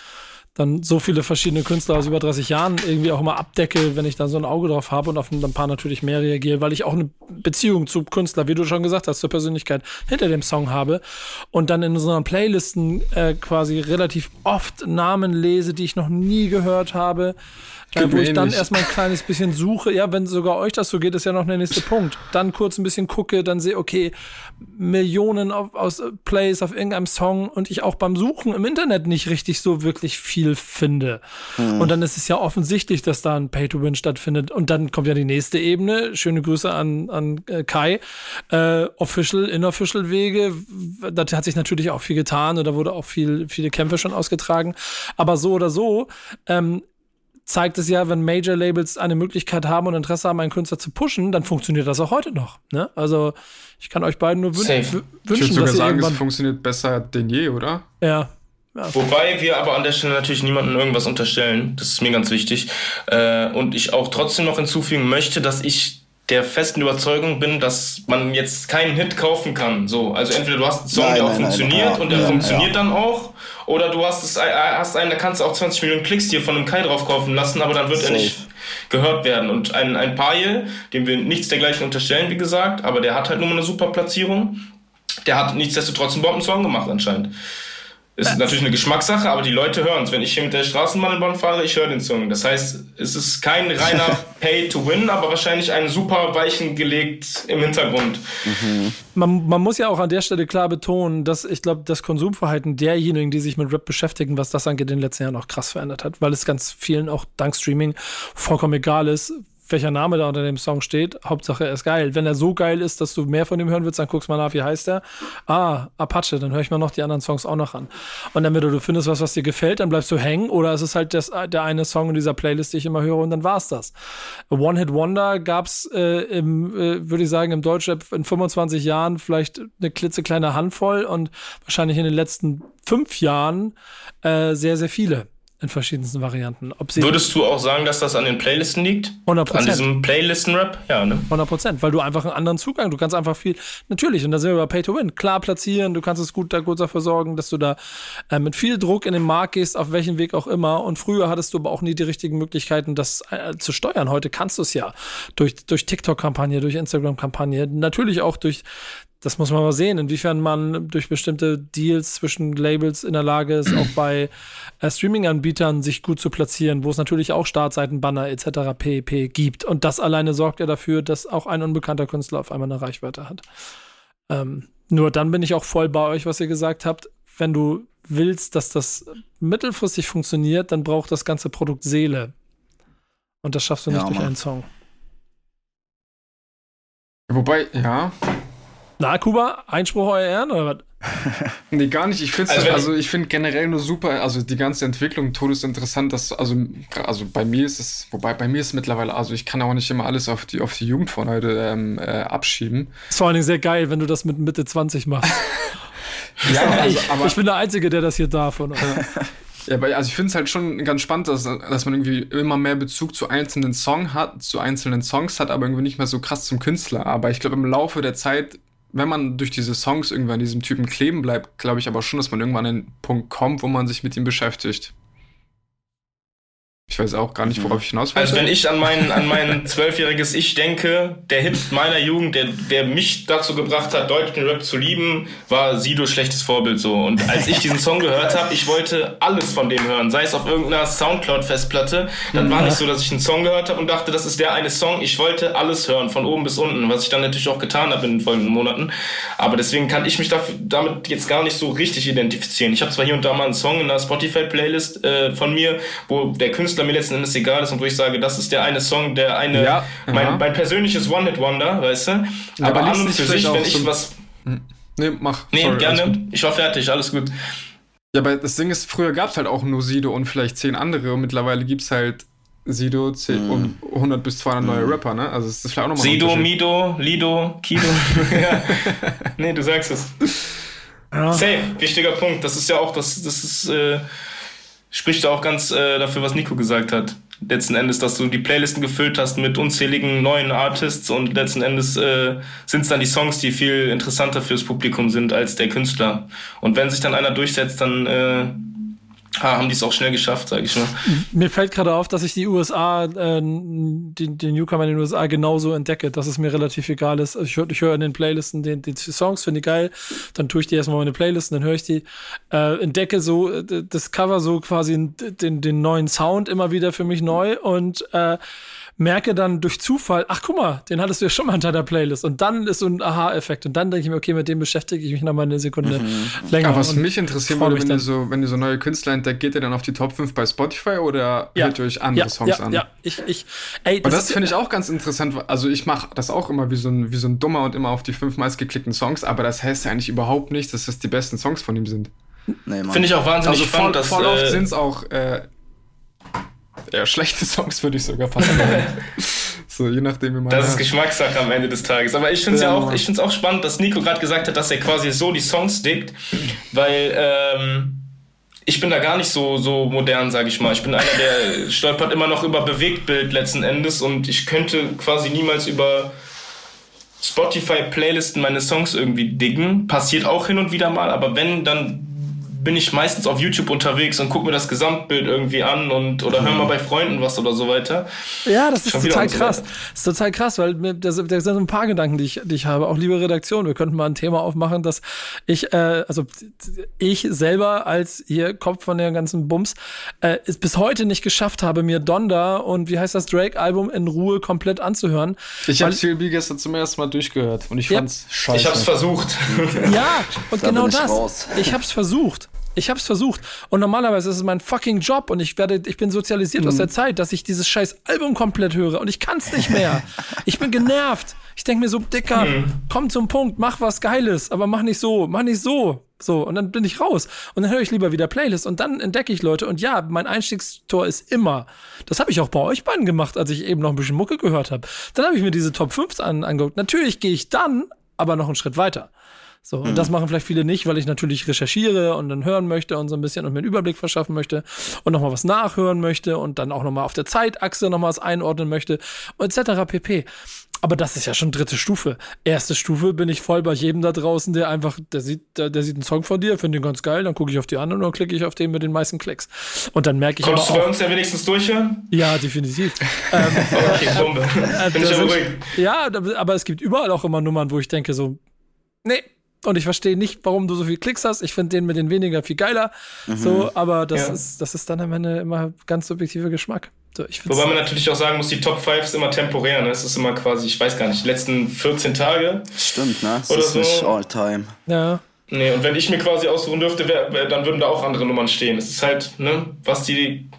dann so viele verschiedene Künstler aus über 30 Jahren irgendwie auch immer abdecke, wenn ich da so ein Auge drauf habe und auf ein paar natürlich mehr reagiere, weil ich auch eine Beziehung zu Künstler, wie du schon gesagt hast, zur Persönlichkeit hinter dem Song habe und dann in so einer Playlisten äh, quasi relativ oft Namen lese, die ich noch nie gehört habe ja, wo ich dann erstmal ein kleines bisschen suche. Ja, wenn sogar euch das so geht, ist ja noch der nächste Punkt. Dann kurz ein bisschen gucke, dann sehe, okay, Millionen auf, aus Plays auf irgendeinem Song und ich auch beim Suchen im Internet nicht richtig so wirklich viel finde. Mhm. Und dann ist es ja offensichtlich, dass da ein Pay-to-Win stattfindet. Und dann kommt ja die nächste Ebene. Schöne Grüße an, an äh, Kai. Äh, official, inofficial Wege. Da hat sich natürlich auch viel getan und da wurde auch viel, viele Kämpfe schon ausgetragen. Aber so oder so, ähm, zeigt es ja, wenn Major-Labels eine Möglichkeit haben und Interesse haben, einen Künstler zu pushen, dann funktioniert das auch heute noch. Ne? Also ich kann euch beiden nur wün wünschen, ich würde sogar dass sagen, es funktioniert besser denn je, oder? Ja. ja. Wobei wir aber an der Stelle natürlich niemandem irgendwas unterstellen. Das ist mir ganz wichtig. Äh, und ich auch trotzdem noch hinzufügen möchte, dass ich der festen Überzeugung bin, dass man jetzt keinen Hit kaufen kann. So, also entweder du hast einen Song, nein, der auch nein, funktioniert nein, und der ja, funktioniert ja. dann auch, oder du hast es, äh, hast einen, da kannst du auch 20 Millionen Klicks dir von einem Kai drauf kaufen lassen, aber dann wird Safe. er nicht gehört werden. Und ein, ein Pail, dem wir nichts dergleichen unterstellen, wie gesagt, aber der hat halt nur mal eine super Platzierung. Der hat nichtsdestotrotz einen Bombensong gemacht anscheinend. Ist natürlich eine Geschmackssache, aber die Leute hören es. Wenn ich hier mit der Straßenbahnbahn fahre, ich höre den Song. Das heißt, es ist kein reiner Pay to Win, aber wahrscheinlich ein super Weichen gelegt im Hintergrund. Mhm. Man, man, muss ja auch an der Stelle klar betonen, dass ich glaube, das Konsumverhalten derjenigen, die sich mit Rap beschäftigen, was das angeht, in den letzten Jahren auch krass verändert hat, weil es ganz vielen auch dank Streaming vollkommen egal ist, welcher Name da unter dem Song steht. Hauptsache, er ist geil. Wenn er so geil ist, dass du mehr von ihm hören willst, dann guckst mal nach, wie heißt er. Ah, Apache, dann höre ich mir noch die anderen Songs auch noch an. Und dann, wenn du findest was, was dir gefällt, dann bleibst du hängen. Oder es ist halt das, der eine Song in dieser Playlist, die ich immer höre, und dann war's das. One Hit Wonder gab's äh, äh, würde ich sagen, im Deutschrap in 25 Jahren vielleicht eine klitzekleine Handvoll und wahrscheinlich in den letzten fünf Jahren äh, sehr, sehr viele in verschiedensten Varianten. Würdest du auch sagen, dass das an den Playlisten liegt? 100 An diesem Playlisten-Rap? Ja, ne? 100 Prozent, weil du einfach einen anderen Zugang, du kannst einfach viel, natürlich, und da sind wir bei Pay to Win, klar platzieren, du kannst es gut, da gut dafür sorgen, dass du da äh, mit viel Druck in den Markt gehst, auf welchen Weg auch immer. Und früher hattest du aber auch nie die richtigen Möglichkeiten, das äh, zu steuern. Heute kannst du es ja. Durch, durch TikTok-Kampagne, durch Instagram-Kampagne, natürlich auch durch das muss man mal sehen, inwiefern man durch bestimmte Deals zwischen Labels in der Lage ist, auch bei äh, Streaming-Anbietern sich gut zu platzieren, wo es natürlich auch Startseitenbanner etc. pp. gibt. Und das alleine sorgt ja dafür, dass auch ein unbekannter Künstler auf einmal eine Reichweite hat. Ähm, nur dann bin ich auch voll bei euch, was ihr gesagt habt. Wenn du willst, dass das mittelfristig funktioniert, dann braucht das ganze Produkt Seele. Und das schaffst du nicht ja, durch einen Song. Wobei, ja, na, Kuba, Einspruch euer Ehren oder was? nee, gar nicht. Ich finde also, also ich finde generell nur super, also die ganze Entwicklung todesinteressant, dass, also, also bei mir ist es, wobei bei mir ist es mittlerweile, also ich kann auch nicht immer alles auf die, auf die Jugend von heute ähm, äh, abschieben. Ist vor allen Dingen sehr geil, wenn du das mit Mitte 20 machst. ja, also, aber, ich bin der Einzige, der das hier darf. Ja, aber also ich finde es halt schon ganz spannend, dass, dass man irgendwie immer mehr Bezug zu einzelnen Song hat, zu einzelnen Songs hat, aber irgendwie nicht mehr so krass zum Künstler. Aber ich glaube, im Laufe der Zeit, wenn man durch diese Songs irgendwann an diesem Typen kleben bleibt, glaube ich aber schon, dass man irgendwann an den Punkt kommt, wo man sich mit ihm beschäftigt. Ich weiß auch gar nicht, worauf ich hinaus will. Also wenn ich an mein, an mein zwölfjähriges Ich denke, der Hit meiner Jugend, der, der mich dazu gebracht hat, deutschen Rap zu lieben, war Sido schlechtes Vorbild so. Und als ich diesen Song gehört habe, ich wollte alles von dem hören, sei es auf irgendeiner Soundcloud-Festplatte. Dann war nicht so, dass ich einen Song gehört habe und dachte, das ist der eine Song. Ich wollte alles hören, von oben bis unten, was ich dann natürlich auch getan habe in den folgenden Monaten. Aber deswegen kann ich mich dafür, damit jetzt gar nicht so richtig identifizieren. Ich habe zwar hier und da mal einen Song in einer Spotify-Playlist äh, von mir, wo der Künstler Künstler mir letzten Endes egal ist und wo ich sage, das ist der eine Song, der eine, ja, mein, mein, persönliches One-Hit-Wonder, weißt du? Ja, aber, aber an und für sich, wenn ich so was. Hm. Nee, mach. Nee, Sorry, gerne. Ich war fertig, alles gut. Ja, aber das Ding ist, früher gab es halt auch nur Sido und vielleicht zehn andere und mittlerweile gibt es halt Sido 10 mm. und 100 bis 200 mm. neue Rapper, ne? Also das ist vielleicht auch nochmal Sido, Mido, Lido, Kido. ja. Nee, du sagst es. Ja. Safe, wichtiger Punkt. Das ist ja auch, das, das ist, äh, spricht auch ganz äh, dafür, was Nico gesagt hat. Letzten Endes, dass du die Playlisten gefüllt hast mit unzähligen neuen Artists und letzten Endes äh, sind es dann die Songs, die viel interessanter fürs Publikum sind als der Künstler. Und wenn sich dann einer durchsetzt, dann äh, haben die es auch schnell geschafft, sage ich mal. Mir fällt gerade auf, dass ich die USA, äh, die, die Newcomer in den USA genauso entdecke, dass es mir relativ egal ist. Ich höre hör in den Playlisten die, die Songs, finde ich geil, dann tue ich die erstmal meine Playlisten, dann höre ich die, äh, entdecke so äh, das Cover so quasi den, den neuen Sound immer wieder für mich neu und äh, merke dann durch Zufall, ach guck mal, den hattest du ja schon mal in deiner Playlist. Und dann ist so ein Aha-Effekt. Und dann denke ich mir, okay, mit dem beschäftige ich mich noch mal eine Sekunde mhm. länger. Aber was mich interessieren würde, wenn ihr, so, wenn ihr so neue Künstler entdeckt, geht ihr dann auf die Top 5 bei Spotify oder ja. hört ihr euch andere ja, Songs ja, an? Ja, ich, ich, ey, das, das finde ich auch ganz interessant. Also ich mache das auch immer wie so, ein, wie so ein Dummer und immer auf die fünf meistgeklickten Songs, aber das heißt ja eigentlich überhaupt nicht, dass das die besten Songs von ihm sind. Nee, Finde ich auch wahnsinnig also spannend. Voll, voll oft äh, sind es auch äh, eher schlechte Songs, würde ich sogar fast sagen. So, je nachdem, wie man. Das ist Geschmackssache am Ende des Tages. Aber ich finde es ja, ja auch, ich find's auch spannend, dass Nico gerade gesagt hat, dass er quasi so die Songs dickt, weil ähm, ich bin da gar nicht so, so modern, sage ich mal. Ich bin einer, der stolpert immer noch über Bewegtbild letzten Endes und ich könnte quasi niemals über Spotify-Playlisten meine Songs irgendwie diggen. Passiert auch hin und wieder mal, aber wenn, dann bin ich meistens auf YouTube unterwegs und gucke mir das Gesamtbild irgendwie an und oder höre mal bei Freunden was oder so weiter. Ja, das ist total krass. Das ist total krass, weil mir, das, das sind ein paar Gedanken, die ich, die ich habe. Auch liebe Redaktion, wir könnten mal ein Thema aufmachen, dass ich, äh, also ich selber als hier Kopf von der ganzen Bums, äh, es bis heute nicht geschafft habe, mir Donda und wie heißt das Drake-Album in Ruhe komplett anzuhören. Ich habe CLB gestern zum ersten Mal durchgehört und ich ja. fand's scheiße. Ich hab's versucht. Ja, und da genau das. Raus. Ich hab's versucht. Ich habe es versucht. Und normalerweise ist es mein fucking Job und ich werde, ich bin sozialisiert mhm. aus der Zeit, dass ich dieses scheiß Album komplett höre und ich kann es nicht mehr. ich bin genervt. Ich denke mir so, Dicker, mhm. komm zum Punkt, mach was Geiles, aber mach nicht so, mach nicht so. So, und dann bin ich raus. Und dann höre ich lieber wieder Playlist und dann entdecke ich Leute. Und ja, mein Einstiegstor ist immer. Das habe ich auch bei euch beiden gemacht, als ich eben noch ein bisschen Mucke gehört habe. Dann habe ich mir diese Top 5 an, angeguckt. Natürlich gehe ich dann aber noch einen Schritt weiter. So, und mhm. das machen vielleicht viele nicht, weil ich natürlich recherchiere und dann hören möchte und so ein bisschen und mir einen Überblick verschaffen möchte und nochmal was nachhören möchte und dann auch nochmal auf der Zeitachse nochmal was einordnen möchte, etc. pp. Aber das ist ja schon dritte Stufe. Erste Stufe bin ich voll bei jedem da draußen, der einfach, der sieht, der, der sieht einen Song von dir, finde den ganz geil, dann gucke ich auf die anderen und dann klicke ich auf den mit den meisten Klicks. Und dann merke ich Kommst du bei uns ja wenigstens durchhören? Ja, definitiv. ähm, okay, Bombe. Bin ich ja ruhig. Ja, aber es gibt überall auch immer Nummern, wo ich denke so, nee, und ich verstehe nicht, warum du so viel Klicks hast. Ich finde den mit den weniger viel geiler. Mhm. So, aber das ja. ist, das ist dann am Ende immer ganz subjektiver Geschmack. So, Wobei man natürlich auch sagen muss, die Top 5 ist immer temporär. Ne? Es ist immer quasi, ich weiß gar nicht, die letzten 14 Tage. Stimmt, ne? Das oder ist so. nicht all time. Ja. Nee, und wenn ich mir quasi aussuchen dürfte, wär, wär, dann würden da auch andere Nummern stehen. Es ist halt, ne, was die,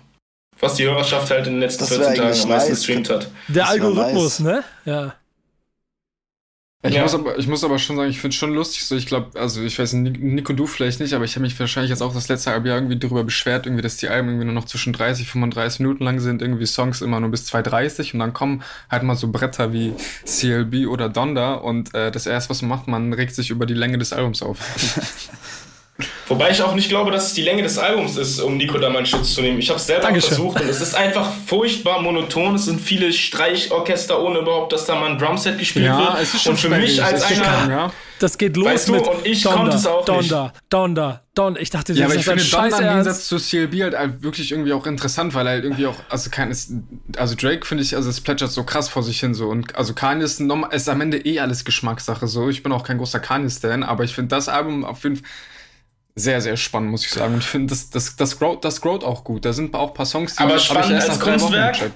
was die Hörerschaft halt in den letzten 14 Tagen am meisten gestreamt hat. Der Algorithmus, nice. ne? Ja. Ich, Ja. muss aber, ich muss aber schon sagen, ich finde es schon lustig. So, ich glaube, also ich weiß Nico, du vielleicht nicht, aber ich habe mich wahrscheinlich jetzt auch das letzte halbe Jahr irgendwie darüber beschwert, irgendwie, dass die Alben irgendwie nur noch zwischen 30, 35 Minuten lang sind, irgendwie Songs immer nur bis 2,30 und dann kommen halt mal so Bretter wie CLB oder Donda und äh, das erste, was man macht, man regt sich über die Länge des Albums auf. Wobei ich auch nicht glaube, dass es die Länge des Albums ist, um Nico da mal in Schutz zu nehmen. Ich habe es selber versucht und es ist einfach furchtbar monoton. Es sind viele Streichorchester, ohne überhaupt, dass da mal ein Drumset gespielt wird. und für mich als einer, ja. Das geht los Weißt du, mit und ich Donda, konnte es auch nicht. Donda, Donda, Donda. Ich dachte, das Ja, aber ich ist ein finde Donda Scheiß im. Gegensatz zu CLB halt, halt wirklich irgendwie auch interessant, weil er halt irgendwie auch, also kein ist, also Drake finde ich, also es plätschert so krass vor sich hin so und also Kanye ist, noch, ist am Ende eh alles Geschmackssache so. Ich bin auch kein großer Kanye-Stan, aber ich finde das Album auf jeden Fall sehr, sehr spannend, muss ich sagen. Und ich finde, das, das, das, growt, das growt auch gut. Da sind auch ein paar Songs, Aber hab spannend als nach drei Wochen Kunstwerk?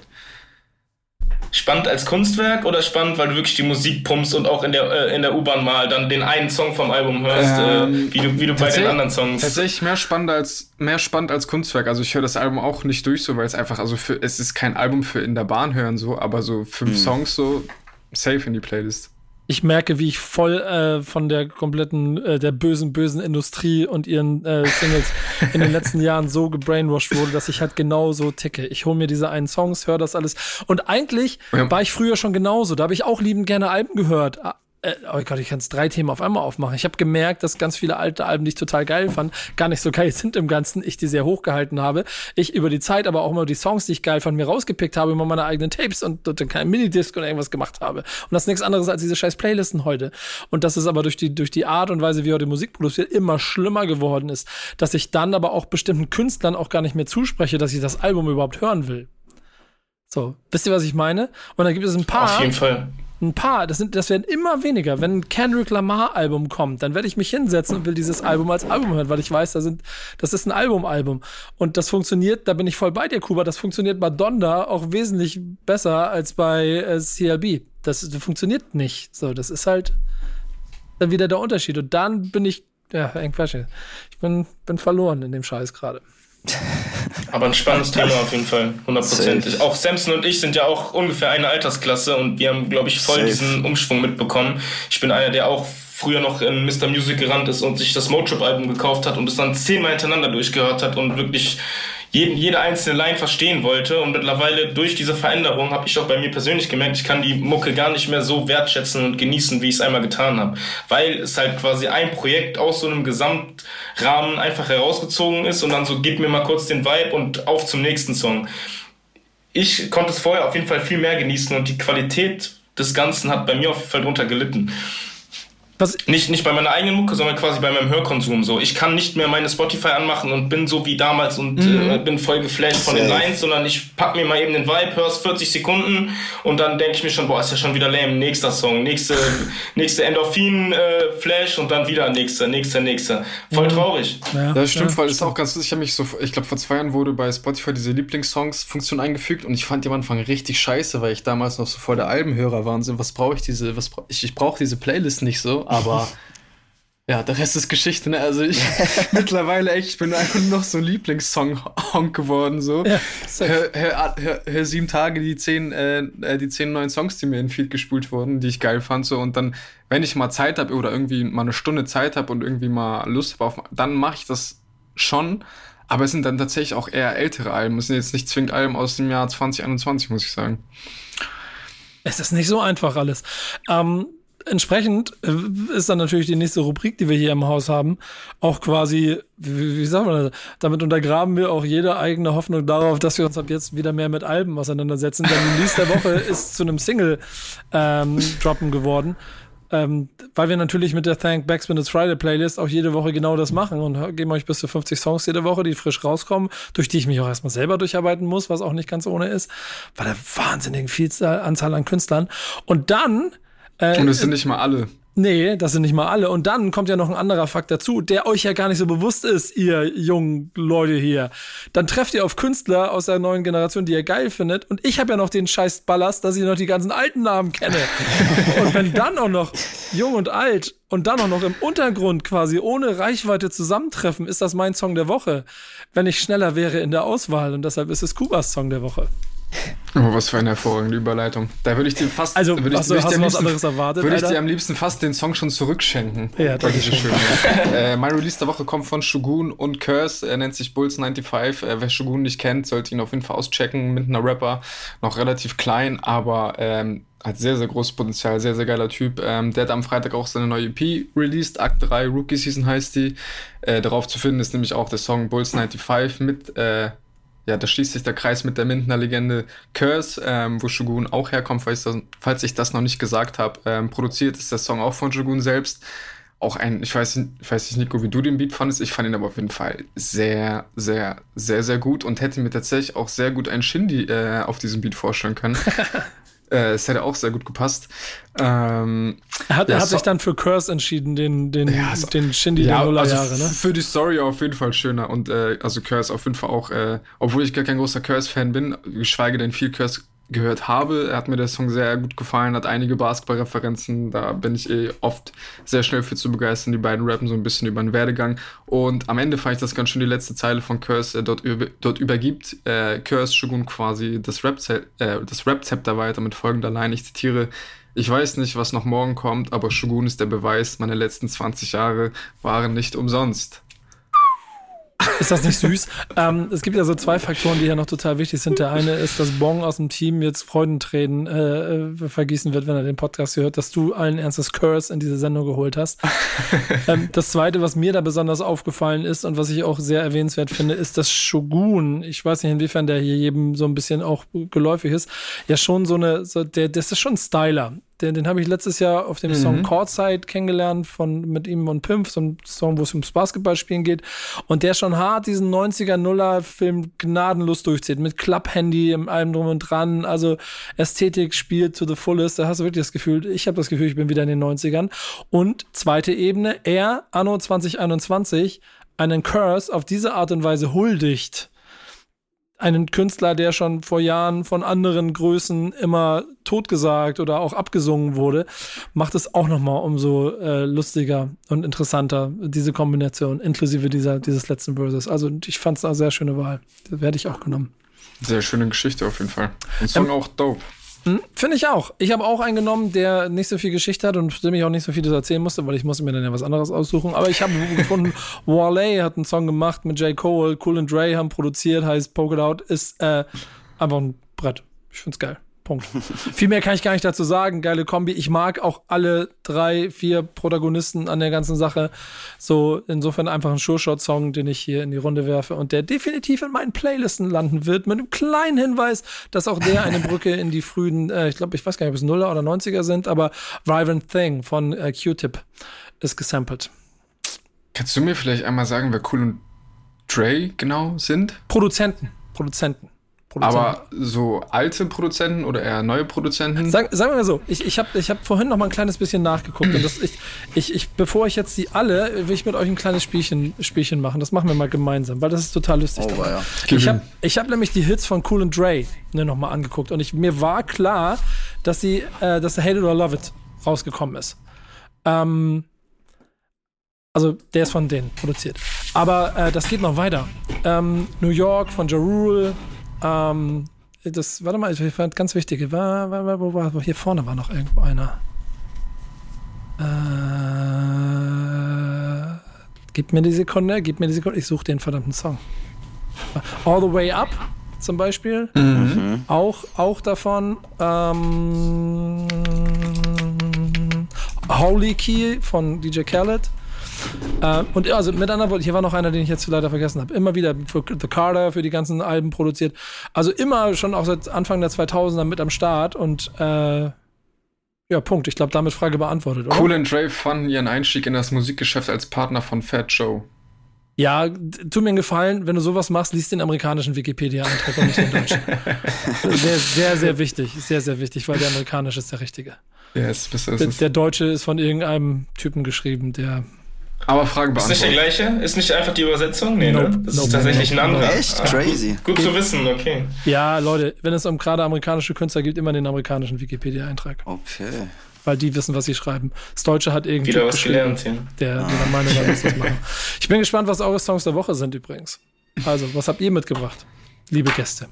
spannend als Kunstwerk oder spannend, weil du wirklich die Musik pumpst und auch in der, äh, in der U-Bahn mal dann den einen Song vom Album hörst, Ähm, äh, wie du, wie du bei den anderen Songs. Tatsächlich mehr spannend als mehr spannend als Kunstwerk. Also ich höre das Album auch nicht durch so, weil es einfach also für es ist kein Album für in der Bahn hören so, aber so fünf Songs so safe in die Playlist. Ich merke, wie ich voll äh, von der kompletten, äh, der bösen, bösen Industrie und ihren äh, Singles in den letzten Jahren so gebrainwashed wurde, dass ich halt genau so ticke. Ich hole mir diese einen Songs, höre das alles. Und eigentlich Ja. war ich früher schon genauso. Da habe ich auch liebend gerne Alben gehört. Äh, oh Gott, ich kann es drei Themen auf einmal aufmachen. Ich habe gemerkt, dass ganz viele alte Alben, die ich total geil fand, gar nicht so geil sind im Ganzen. Ich die sehr hochgehalten habe. Ich über die Zeit aber auch immer die Songs, die ich geil fand, mir rausgepickt habe, immer meine eigenen Tapes und, und dann kein Minidisc und irgendwas gemacht habe. Und das ist nichts anderes als diese scheiß Playlisten heute. Und das ist aber durch die, durch die Art und Weise, wie heute Musik produziert, immer schlimmer geworden ist. Dass ich dann aber auch bestimmten Künstlern auch gar nicht mehr zuspreche, dass ich das Album überhaupt hören will. So, wisst ihr, was ich meine? Und dann gibt es ein paar Auf jeden Fall. Ein paar, das, sind, das werden immer weniger. Wenn ein Kendrick Lamar-Album kommt, dann werde ich mich hinsetzen und will dieses Album als Album hören, weil ich weiß, da sind, das ist ein Album-Album. Und das funktioniert, da bin ich voll bei dir, Kuba, das funktioniert bei Donda auch wesentlich besser als bei äh, CLB. Das, das funktioniert nicht. So, das ist halt dann wieder der Unterschied. Und dann bin ich, ja. Ich bin, bin verloren in dem Scheiß gerade. Aber ein spannendes Thema auf jeden Fall, hundertprozentig. Auch Samson und ich sind ja auch ungefähr eine Altersklasse und wir haben, glaube ich, voll Safe. diesen Umschwung mitbekommen. Ich bin einer, der auch früher noch in Mr. Music gerannt ist und sich das Motrip-Album gekauft hat und es dann zehnmal hintereinander durchgehört hat und wirklich jeden, jede einzelne Line verstehen wollte. Und mittlerweile durch diese Veränderung habe ich auch bei mir persönlich gemerkt, ich kann die Mucke gar nicht mehr so wertschätzen und genießen, wie ich es einmal getan habe. Weil es halt quasi ein Projekt aus so einem Gesamtrahmen einfach herausgezogen ist und dann so, gib mir mal kurz den Vibe und auf zum nächsten Song. Ich konnte es vorher auf jeden Fall viel mehr genießen und die Qualität des Ganzen hat bei mir auf jeden Fall drunter gelitten. Was, Nicht, nicht bei meiner eigenen Mucke, sondern quasi bei meinem Hörkonsum so. Ich kann nicht mehr meine Spotify anmachen und bin so wie damals und äh, bin voll geflasht von den. Lines, sondern ich pack mir mal eben den Vibe, hör's 40 Sekunden und dann denke ich mir schon, boah, ist ja schon wieder lame, nächster Song, nächste, nächste Endorphin-Flash und dann wieder nächster, nächster, nächster. Voll traurig. ja, Das stimmt, ja, weil ist auch ganz lustig. Ich habe mich so, ich glaube, vor zwei Jahren wurde bei Spotify diese Lieblingssongs-Funktion eingefügt und ich fand die am Anfang richtig scheiße, weil ich damals noch so voll der Albenhörer war und so, was brauche ich diese, was brauch, ich, ich brauche diese Playlist nicht so, aber ja, der Rest ist Geschichte, ne? Also ich mittlerweile echt, ich bin einfach nur noch so ein Lieblingssong-Honk geworden, so. Ja, hör, hör, hör, hör sieben Tage die zehn, äh, äh, die zehn neuen Songs, die mir in Feed gespult wurden, die ich geil fand, so und dann, wenn ich mal Zeit habe oder irgendwie mal eine Stunde Zeit habe und irgendwie mal Lust habe auf, dann mache ich das schon. Aber es sind dann tatsächlich auch eher ältere Alben. Es sind jetzt nicht zwingend Alben aus dem Jahr 2021, muss ich sagen. Es ist nicht so einfach alles. Ähm, entsprechend äh, ist dann natürlich die nächste Rubrik, die wir hier im Haus haben, auch quasi, wie, wie sagt man das? Damit untergraben wir auch jede eigene Hoffnung darauf, dass wir uns ab jetzt wieder mehr mit Alben auseinandersetzen. Denn die der Woche ist zu einem Single ähm, droppen geworden. Ähm, weil wir natürlich mit der Thank Backspin It's Friday Playlist auch jede Woche genau das machen und geben euch bis zu 50 Songs jede Woche, die frisch rauskommen, durch die ich mich auch erstmal selber durcharbeiten muss, was auch nicht ganz ohne ist, bei der wahnsinnigen Vielzahl Anzahl an Künstlern. Und dann äh, Und es sind nicht mal alle. Nee, das sind nicht mal alle. Und dann kommt ja noch ein anderer Fakt dazu, der euch ja gar nicht so bewusst ist, ihr jungen Leute hier. Dann trefft ihr auf Künstler aus der neuen Generation, die ihr geil findet. Und ich habe ja noch den scheiß Ballast, dass ich noch die ganzen alten Namen kenne. und wenn dann auch noch jung und alt und dann auch noch im Untergrund quasi ohne Reichweite zusammentreffen, ist das mein Song der Woche. Wenn ich schneller wäre in der Auswahl. Und deshalb ist es Kubas Song der Woche. Oh, was für eine hervorragende Überleitung. Da würde ich dir fast. Also, würde ich, du, würde ich dir was liebsten- anderes erwartet? Würde ich Alter? dir am liebsten fast den Song schon zurückschenken. Ja, danke die so schön ist. äh, mein Release der Woche kommt von Shogun und Curse. Er nennt sich Bulls95. Äh, wer Shogun nicht kennt, sollte ihn auf jeden Fall auschecken. Mit einer Rapper. Noch relativ klein, aber ähm, hat sehr, sehr großes Potenzial. Sehr, sehr geiler Typ. Ähm, der hat am Freitag auch seine neue EP released. Akt 3 Rookie Season heißt die. Äh, darauf zu finden ist nämlich auch der Song Bulls95 mit. Äh, ja, da schließt sich der Kreis mit der Mindener Legende Curse, ähm, wo Shogun auch herkommt, falls, falls ich das noch nicht gesagt habe. Ähm, produziert ist der Song auch von Shogun selbst. Auch ein, ich weiß, nicht- ich weiß nicht, Nico, wie du den Beat fandest. Ich fand ihn aber auf jeden Fall sehr, sehr, sehr, sehr gut und hätte mir tatsächlich auch sehr gut einen Shindy äh, auf diesem Beat vorstellen können. äh, es hätte auch sehr gut gepasst. Ähm, Er hat, er hat so- sich dann für Curse entschieden, den, den, Ja, so- den Shindy ja, der Nullerjahre, also ne? für die Story auf jeden Fall schöner und äh, also Curse auf jeden Fall auch, äh, obwohl ich gar kein großer Curse-Fan bin, geschweige denn viel Curse gehört habe, hat mir der Song sehr gut gefallen, hat einige Basketball-Referenzen, da bin ich eh oft sehr schnell für zu begeistern. Die beiden rappen so ein bisschen über den Werdegang und am Ende fand ich das ganz schön die letzte Zeile von Curse, äh, dort, dort übergibt äh, Curse Shogun quasi das Rap-Zepter äh, Rap-Zepter weiter mit folgender Line, ich zitiere, ich weiß nicht, was noch morgen kommt, aber Shogun ist der Beweis, meine letzten 20 Jahre waren nicht umsonst. Ist das nicht süß? ähm, es gibt ja so zwei Faktoren, die ja noch total wichtig sind. Der eine ist, dass Bong aus dem Team jetzt Freudentränen äh, äh, vergießen wird, wenn er den Podcast hört, dass du allen Ernstes Curse in diese Sendung geholt hast. ähm, das zweite, was mir da besonders aufgefallen ist und was ich auch sehr erwähnenswert finde, ist, dass Shogun, ich weiß nicht, inwiefern der hier jedem so ein bisschen auch geläufig ist, ja schon so eine, so der, das ist schon ein Styler. Den, den habe ich letztes Jahr auf dem Song Courtside kennengelernt von mit ihm und Pimp, so ein Song, wo es ums Basketballspielen geht. Und der schon hart diesen 90er Nuller Film gnadenlos durchzieht. Mit Klapp-Handy im allem drum und dran. Also Ästhetik spielt to the fullest. Da hast du wirklich das Gefühl, ich habe das Gefühl, ich bin wieder in den 90ern. Und zweite Ebene, er, Anno 2021, einen Curse auf diese Art und Weise huldigt einen Künstler, der schon vor Jahren von anderen Größen immer totgesagt oder auch abgesungen wurde, macht es auch nochmal umso äh, lustiger und interessanter, diese Kombination, inklusive dieser, dieses letzten Verses. Also ich fand es eine sehr schöne Wahl. Werde ich auch genommen. Sehr schöne Geschichte auf jeden Fall. Und Song auch dope. Hm, Finde ich auch. Ich habe auch einen genommen, der nicht so viel Geschichte hat und dem ich auch nicht so vieles erzählen musste, weil ich musste mir dann ja was anderes aussuchen. Aber ich habe gefunden, Wale hat einen Song gemacht mit J. Cole, Cool and Dre haben produziert, heißt Poke It Out, ist äh, einfach ein Brett. Ich find's geil. Punkt. Viel mehr kann ich gar nicht dazu sagen. Geile Kombi. Ich mag auch alle drei, vier Protagonisten an der ganzen Sache. So, insofern einfach ein Sure-Shot-Song, den ich hier in die Runde werfe und der definitiv in meinen Playlisten landen wird. Mit einem kleinen Hinweis, dass auch der eine Brücke in die frühen, äh, ich glaube, ich weiß gar nicht, ob es Nuller oder 90er sind, aber Violent Thing von äh, Q-Tip ist gesampelt. Kannst du mir vielleicht einmal sagen, wer Cool und Dre genau sind? Produzenten. Produzenten. Produzenten. Aber so alte Produzenten oder eher neue Produzenten? Sag, sagen wir mal so, ich, ich habe ich hab vorhin noch mal ein kleines bisschen nachgeguckt und das, ich, ich, ich, bevor ich jetzt die alle, will ich mit euch ein kleines Spielchen, Spielchen machen. Das machen wir mal gemeinsam, weil das ist total lustig. Oh, ja. Ich habe ich hab nämlich die Hits von Cool and Dre ne, noch mal angeguckt und ich, mir war klar, dass sie, äh, dass Hate It or Love It rausgekommen ist. Ähm, also der ist von denen produziert. Aber äh, das geht noch weiter. Ähm, New York von Ja Rule. Ähm, das, warte mal, ich fand ganz wichtig. War, war, war, wo war, wo, hier vorne war noch irgendwo einer. Äh, gib mir die Sekunde, gib mir die Sekunde. Ich suche den verdammten Song. All the Way Up zum Beispiel. Auch, auch davon. Ähm, Holy Key von DJ Khaled. Äh, und also mit anderen Worten, hier war noch einer, den ich jetzt leider vergessen habe. Immer wieder für The Carter, für die ganzen Alben produziert. Also immer schon auch seit Anfang der 2000er mit am Start und äh, ja, Punkt. Ich glaube, damit Frage beantwortet, oder? Cool and Dre fanden ihren Einstieg in das Musikgeschäft als Partner von Fat Joe. Ja, tu mir einen Gefallen, wenn du sowas machst, liest den amerikanischen Wikipedia-Eintrag und nicht den deutschen. sehr, sehr, sehr wichtig. Sehr, sehr wichtig, weil der amerikanische ist der richtige. Yes, Der, der deutsche ist von irgendeinem Typen geschrieben, der. Aber Frage Ist nicht der beantwortet. gleiche? Ist nicht einfach die Übersetzung? Nee, Nope. ne? Das Nope. ist tatsächlich ein anderer. Echt? Ah, Crazy. Gut, gut zu wissen, okay. Ja, Leute, wenn es um gerade amerikanische Künstler gibt, immer den amerikanischen Wikipedia-Eintrag. Okay. Weil die wissen, was sie schreiben. Das Deutsche hat irgendwie. Wieder was gelernt hier. Der, der der Meinung war, dass das machen. Ich bin gespannt, was eure Songs der Woche sind übrigens. Also, was habt ihr mitgebracht, liebe Gäste?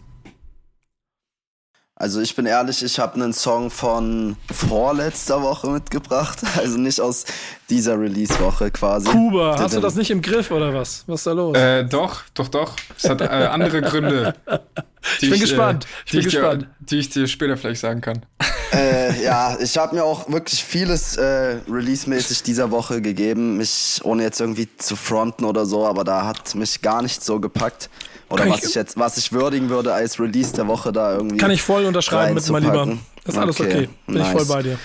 Also ich bin ehrlich, ich habe einen Song von vorletzter Woche mitgebracht, also nicht aus dieser Release-Woche quasi. Kuba, hast du das nicht im Griff oder was? Was ist da los? Äh, doch, doch, doch. Es hat äh, andere Gründe. ich bin gespannt. Äh, ich bin die, gespannt. Ich, die ich dir später vielleicht sagen kann. Äh, ja, ich habe mir auch wirklich vieles äh, release-mäßig dieser Woche gegeben, mich ohne jetzt irgendwie zu fronten oder so, aber da hat mich gar nicht so gepackt. Oder Kann was ich- ich, jetzt, was ich würdigen würde als Release der Woche da irgendwie. Kann ich voll unterschreiben mit mein Lieber. Ist alles okay. Bin ich voll bei dir.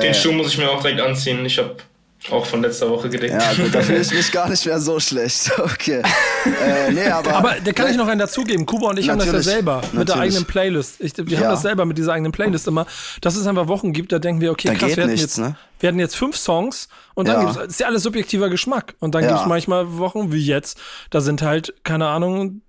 Den Schuh muss ich mir auch direkt anziehen. Ich habe auch von letzter Woche gedeckt. Ja, gut, da fühle ich mich gar nicht mehr so schlecht. Okay. äh, nee, aber. Aber da kann ich noch einen dazugeben. Kuba und ich haben das ja Natürlich, selber mit der eigenen Playlist. Ich, wir haben Ja. das selber mit dieser eigenen Playlist immer, dass es einfach Wochen gibt, da denken wir, okay, Da krass, wir hatten, nichts, jetzt, ne? wir hatten jetzt fünf Songs und dann Ja. gibt es, ist ja alles subjektiver Geschmack. Und dann Ja. gibt es manchmal Wochen wie jetzt, da sind halt, keine Ahnung,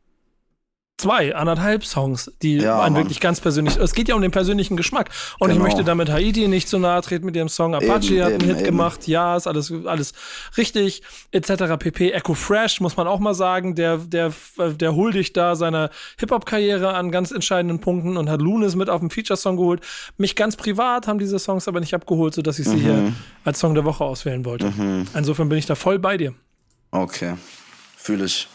zwei, anderthalb Songs, die Ja, einen Mann. wirklich ganz persönlich, es geht ja um den persönlichen Geschmack. Und ich Genau. möchte damit Haiti nicht zu nahe treten mit dem Song. Apache Eben, hat einen eben, Hit eben. gemacht, ja, ist alles, alles richtig, etc. pp. Echo Fresh, muss man auch mal sagen, der, der, der huldigt da seiner Hip-Hop-Karriere an ganz entscheidenden Punkten und hat Lunis mit auf den Feature-Song geholt. Mich ganz privat haben diese Songs aber nicht abgeholt, sodass ich sie hier Mhm. als Song der Woche auswählen wollte. Insofern bin ich da voll bei dir. Okay. Fühle ich.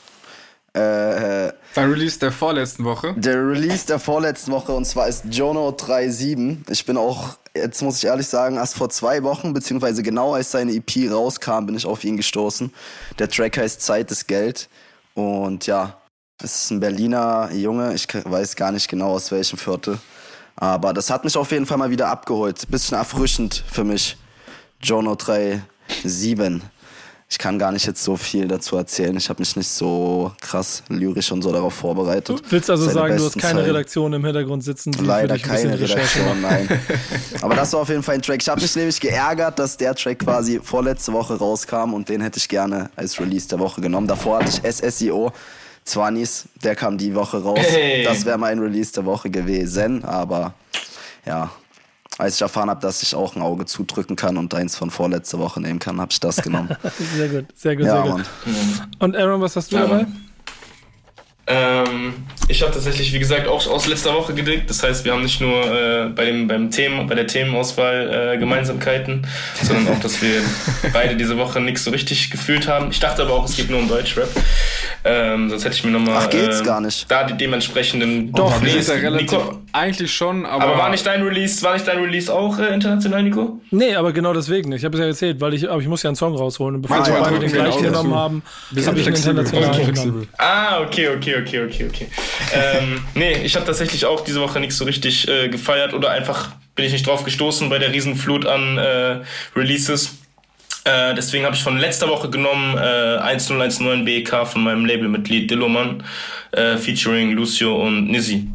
Äh, Dein Release der vorletzten Woche. der Release der vorletzten Woche und zwar ist Jono 37. Ich bin auch, jetzt muss ich ehrlich sagen, erst vor zwei Wochen, beziehungsweise genau als seine EP rauskam, bin ich auf ihn gestoßen. Der Track heißt Zeit ist Geld. Und ja, es ist ein Berliner Junge, ich weiß gar nicht genau aus welchem Viertel. Aber das hat mich auf jeden Fall mal wieder abgeholt. Bisschen erfrischend für mich. Jono 37. Ich kann gar nicht jetzt so viel dazu erzählen. Ich habe mich nicht so krass lyrisch und so darauf vorbereitet. Du willst also Seine sagen, du hast keine Zeilen. Redaktion im Hintergrund sitzen, die Leider für dich ein bisschen keine Recherche Redaktion, nein. Aber das war auf jeden Fall ein Track. Ich habe mich nämlich geärgert, dass der Track quasi vorletzte Woche rauskam und den hätte ich gerne als Release der Woche genommen. Davor hatte ich SSIO, Zwanis, der kam die Woche raus. Hey. Das wäre mein Release der Woche gewesen, aber ja. Als ich erfahren habe, dass ich auch ein Auge zudrücken kann und eins von vorletzter Woche nehmen kann, habe ich das genommen. Sehr gut, sehr gut, ja, sehr gut. Mann. Und Aaron, was hast du Ja, dabei? Mann. Ähm, ich habe tatsächlich, wie gesagt, auch aus letzter Woche gedickt. Das heißt, wir haben nicht nur äh, bei, dem, beim Themen, bei der Themenauswahl äh, Gemeinsamkeiten, sondern auch, dass wir beide diese Woche nichts so richtig gefühlt haben. Ich dachte aber auch, es geht nur um Deutschrap. Ähm, sonst hätte ich mir nochmal Ach, geht's äh, gar nicht. da die dementsprechenden Doch, Das ist ja Nico, relativ eigentlich schon, aber, aber war nicht dein Release, war nicht dein Release auch äh, international, Nico? Nee, aber genau deswegen. Ich habe es ja erzählt, weil ich, aber ich muss ja einen Song rausholen. Und bevor wir beide den gleich genommen haben, habe ich einen flexibel. internationalen Okay. Ah, okay, okay, okay, okay, ähm, nee, ich habe tatsächlich auch diese Woche nichts so richtig äh, gefeiert oder einfach bin ich nicht drauf gestoßen bei der Riesenflut an äh, Releases. Äh, deswegen habe ich von letzter Woche genommen äh, 1019 BEK von meinem Labelmitglied Dilloman äh, featuring Lucio und Nizzy.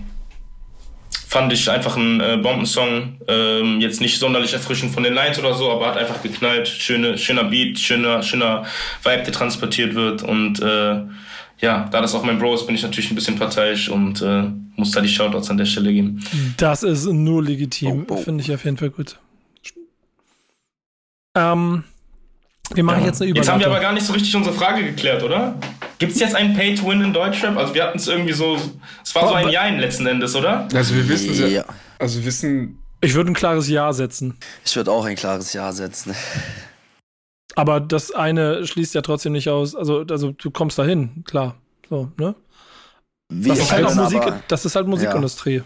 Fand ich einfach ein äh, Bombensong. Ähm, jetzt nicht sonderlich erfrischend von den Lines oder so, aber hat einfach geknallt. Schöne, schöner Beat, schöner, schöner Vibe, der transportiert wird. Und äh, ja, da das auch mein Bro ist, bin ich natürlich ein bisschen parteiisch und äh, muss da die Shoutouts an der Stelle geben. Das ist nur legitim. Oh, oh. Finde ich auf jeden Fall gut. Ähm, wir machen jetzt eine Jetzt haben wir aber Überleitung. gar nicht so richtig unsere Frage geklärt, oder? Gibt es jetzt einen Pay-to-Win in Deutschrap? Also wir hatten es irgendwie so, es war so Oh, ein aber- Jein letzten Endes, oder? Also wir wissen ja. Ja. Also wir wissen. Ich würde ein klares Ja setzen. Ich würde auch ein klares Ja setzen. Aber das eine schließt ja trotzdem nicht aus. Also, also du kommst dahin, klar. So, ne? Wie Das ist halt auch Musik, aber, das ist halt Musikindustrie.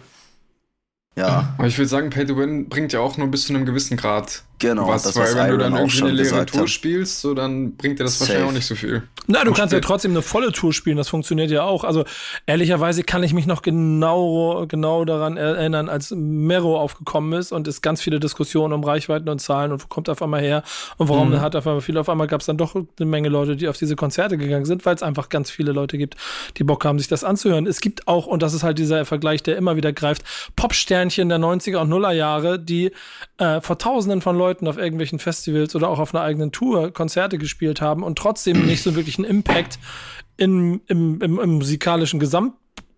ja, Aber ich würde sagen, Pay to Win bringt ja auch nur bis zu einem gewissen Grad genau. was, das, weil was wenn du Iron dann auch irgendwie eine leere Tour hat. spielst, so dann bringt dir das Safe. wahrscheinlich auch nicht so viel. Na, du Und kannst ja spät- trotzdem eine volle Tour spielen, das funktioniert ja auch. Also ehrlicherweise kann ich mich noch genau, genau daran erinnern, als Mero aufgekommen ist und es ganz viele Diskussionen um Reichweiten und Zahlen und wo kommt er auf einmal her und warum Mhm. hat auf einmal viele. Auf einmal gab es dann doch eine Menge Leute, die auf diese Konzerte gegangen sind, weil es einfach ganz viele Leute gibt, die Bock haben, sich das anzuhören. Es gibt auch, und das ist halt dieser Vergleich, der immer wieder greift, Popsternchen der 90er und Nuller Jahre, die äh, vor tausenden von Leuten auf irgendwelchen Festivals oder auch auf einer eigenen Tour Konzerte gespielt haben und trotzdem nicht so wirklich einen Impact in, im, im, im musikalischen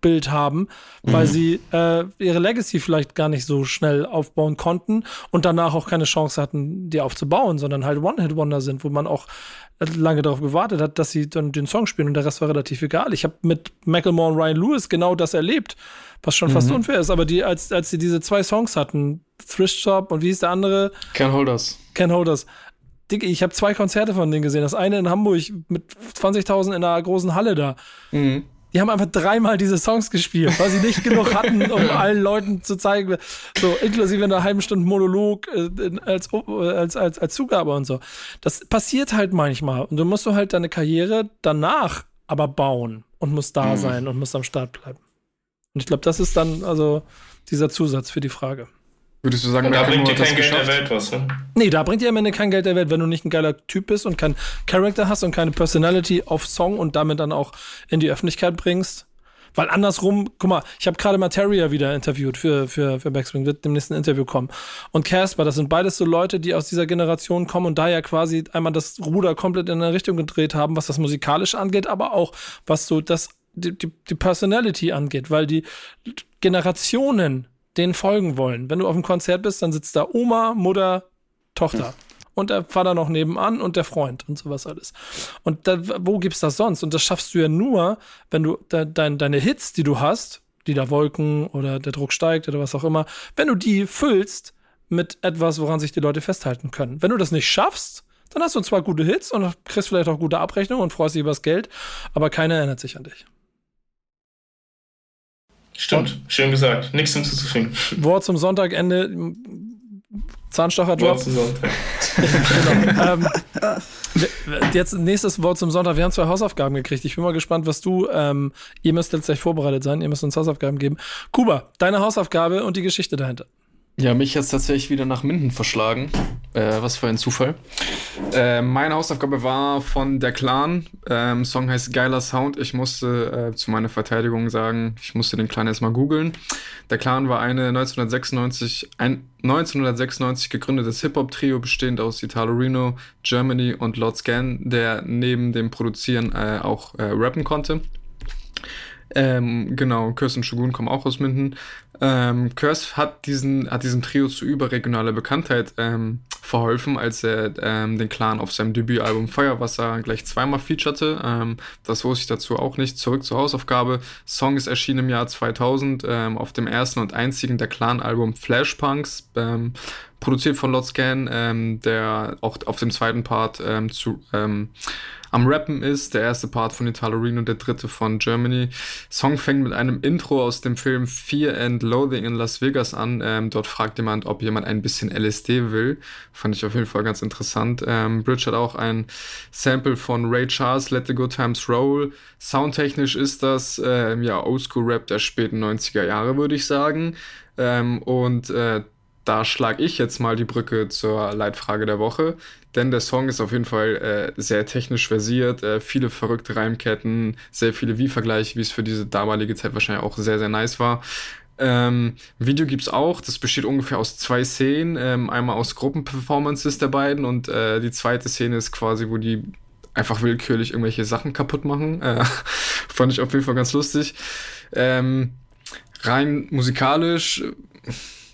Bild haben, weil mhm. sie äh, ihre Legacy vielleicht gar nicht so schnell aufbauen konnten und danach auch keine Chance hatten, die aufzubauen, sondern halt One-Hit-Wonder sind, wo man auch lange darauf gewartet hat, dass sie dann den Song spielen und der Rest war relativ egal. Ich habe mit Macklemore und Ryan Lewis genau das erlebt, was schon mhm. fast unfair ist, aber die, als, als sie diese zwei Songs hatten, Thrift Shop und wie hieß der andere? Ken Holders. Ken Holders. Ich habe zwei Konzerte von denen gesehen. Das eine in Hamburg mit 20.000 in einer großen Halle da. Mhm. Die haben einfach dreimal diese Songs gespielt, weil sie nicht genug hatten, um allen Leuten zu zeigen, so inklusive einer halben Stunde Monolog äh, als, als, als, als Zugabe und so. Das passiert halt manchmal. Und du musst du halt deine Karriere danach aber bauen und musst da mhm. sein und musst am Start bleiben. Und ich glaube, das ist dann also dieser Zusatz für die Frage. Würdest du sagen, und da bringt dir kein Geld der Welt was, ne? Nee, da bringt dir am Ende kein Geld der Welt, wenn du nicht ein geiler Typ bist und kein Charakter hast und keine Personality auf Song und damit dann auch in die Öffentlichkeit bringst. Weil andersrum, guck mal, ich habe gerade Materia wieder interviewt für, für, für Backspring, wird dem nächsten Interview kommen. Und Casper, das sind beides so Leute, die aus dieser Generation kommen und da ja quasi einmal das Ruder komplett in eine Richtung gedreht haben, was das musikalisch angeht, aber auch was so das, die, die, die Personality angeht, weil die Generationen denen folgen wollen. Wenn du auf dem Konzert bist, dann sitzt da Oma, Mutter, Tochter. Hm. Und der Vater noch nebenan und der Freund und sowas alles. Und da, wo gibt's das sonst? Und das schaffst du ja nur, wenn du de, de, deine Hits, die du hast, die da Wolken oder der Druck steigt oder was auch immer, wenn du die füllst mit etwas, woran sich die Leute festhalten können. Wenn du das nicht schaffst, dann hast du zwar gute Hits und kriegst vielleicht auch gute Abrechnungen und freust dich über das Geld, aber keiner erinnert sich an dich. Stimmt, und schön gesagt. Nichts hinzuzufügen. Wort zum Sonntagende. Zahnstocher-Drop. Wort zum Sonntag. genau. ähm, jetzt nächstes Wort zum Sonntag. Wir haben zwei Hausaufgaben gekriegt. Ich bin mal gespannt, was du. Ähm, ihr müsst jetzt gleich vorbereitet sein. Ihr müsst uns Hausaufgaben geben. Kuba, deine Hausaufgabe und die Geschichte dahinter. Ja, mich jetzt tatsächlich wieder nach Minden verschlagen. Äh, was für ein Zufall. Äh, meine Hausaufgabe war von der Clan. Ähm, Song heißt Geiler Sound. Ich musste äh, zu meiner Verteidigung sagen, ich musste den Clan erstmal googeln. Der Clan war eine 1996, ein 1996 gegründetes Hip-Hop-Trio bestehend aus Italo Reno, Germany und Lord Scan, der neben dem Produzieren äh, auch äh, rappen konnte. Ähm, genau, Kirsten Shogun kommen auch aus Minden. Ähm, Curse hat diesen, hat diesem Trio zu überregionaler Bekanntheit ähm, verholfen, als er ähm, den Clan auf seinem Debütalbum Feuerwasser gleich zweimal featurete. Ähm, das wusste ich dazu auch nicht. Zurück zur Hausaufgabe. Song ist erschienen im Jahr 2000 ähm, auf dem ersten und einzigen der Clan-Album Flashpunks, ähm, produziert von Lotscan, ähm, der auch auf dem zweiten Part ähm, zu ähm, am Rappen ist. Der erste Part von Italo Reno, der dritte von Germany. Song fängt mit einem Intro aus dem Film Fear and Loathing in Las Vegas an. Ähm, dort fragt jemand, ob jemand ein bisschen LSD will. Fand ich auf jeden Fall ganz interessant. Ähm, Bridge hat auch ein Sample von Ray Charles, Let the Good Times Roll. Soundtechnisch ist das ähm, ja Oldschool-Rap der späten 90er Jahre, würde ich sagen. Ähm, und äh, da schlage ich jetzt mal die Brücke zur Leitfrage der Woche, denn der Song ist auf jeden Fall äh, sehr technisch versiert, äh, viele verrückte Reimketten, sehr viele Wie-Vergleiche, wie es für diese damalige Zeit wahrscheinlich auch sehr, sehr nice war. Ähm, Video gibt's auch, das besteht ungefähr aus zwei Szenen, ähm, einmal aus Gruppenperformances der beiden und äh, die zweite Szene ist quasi, wo die einfach willkürlich irgendwelche Sachen kaputt machen. Äh, fand ich auf jeden Fall ganz lustig. Ähm, rein musikalisch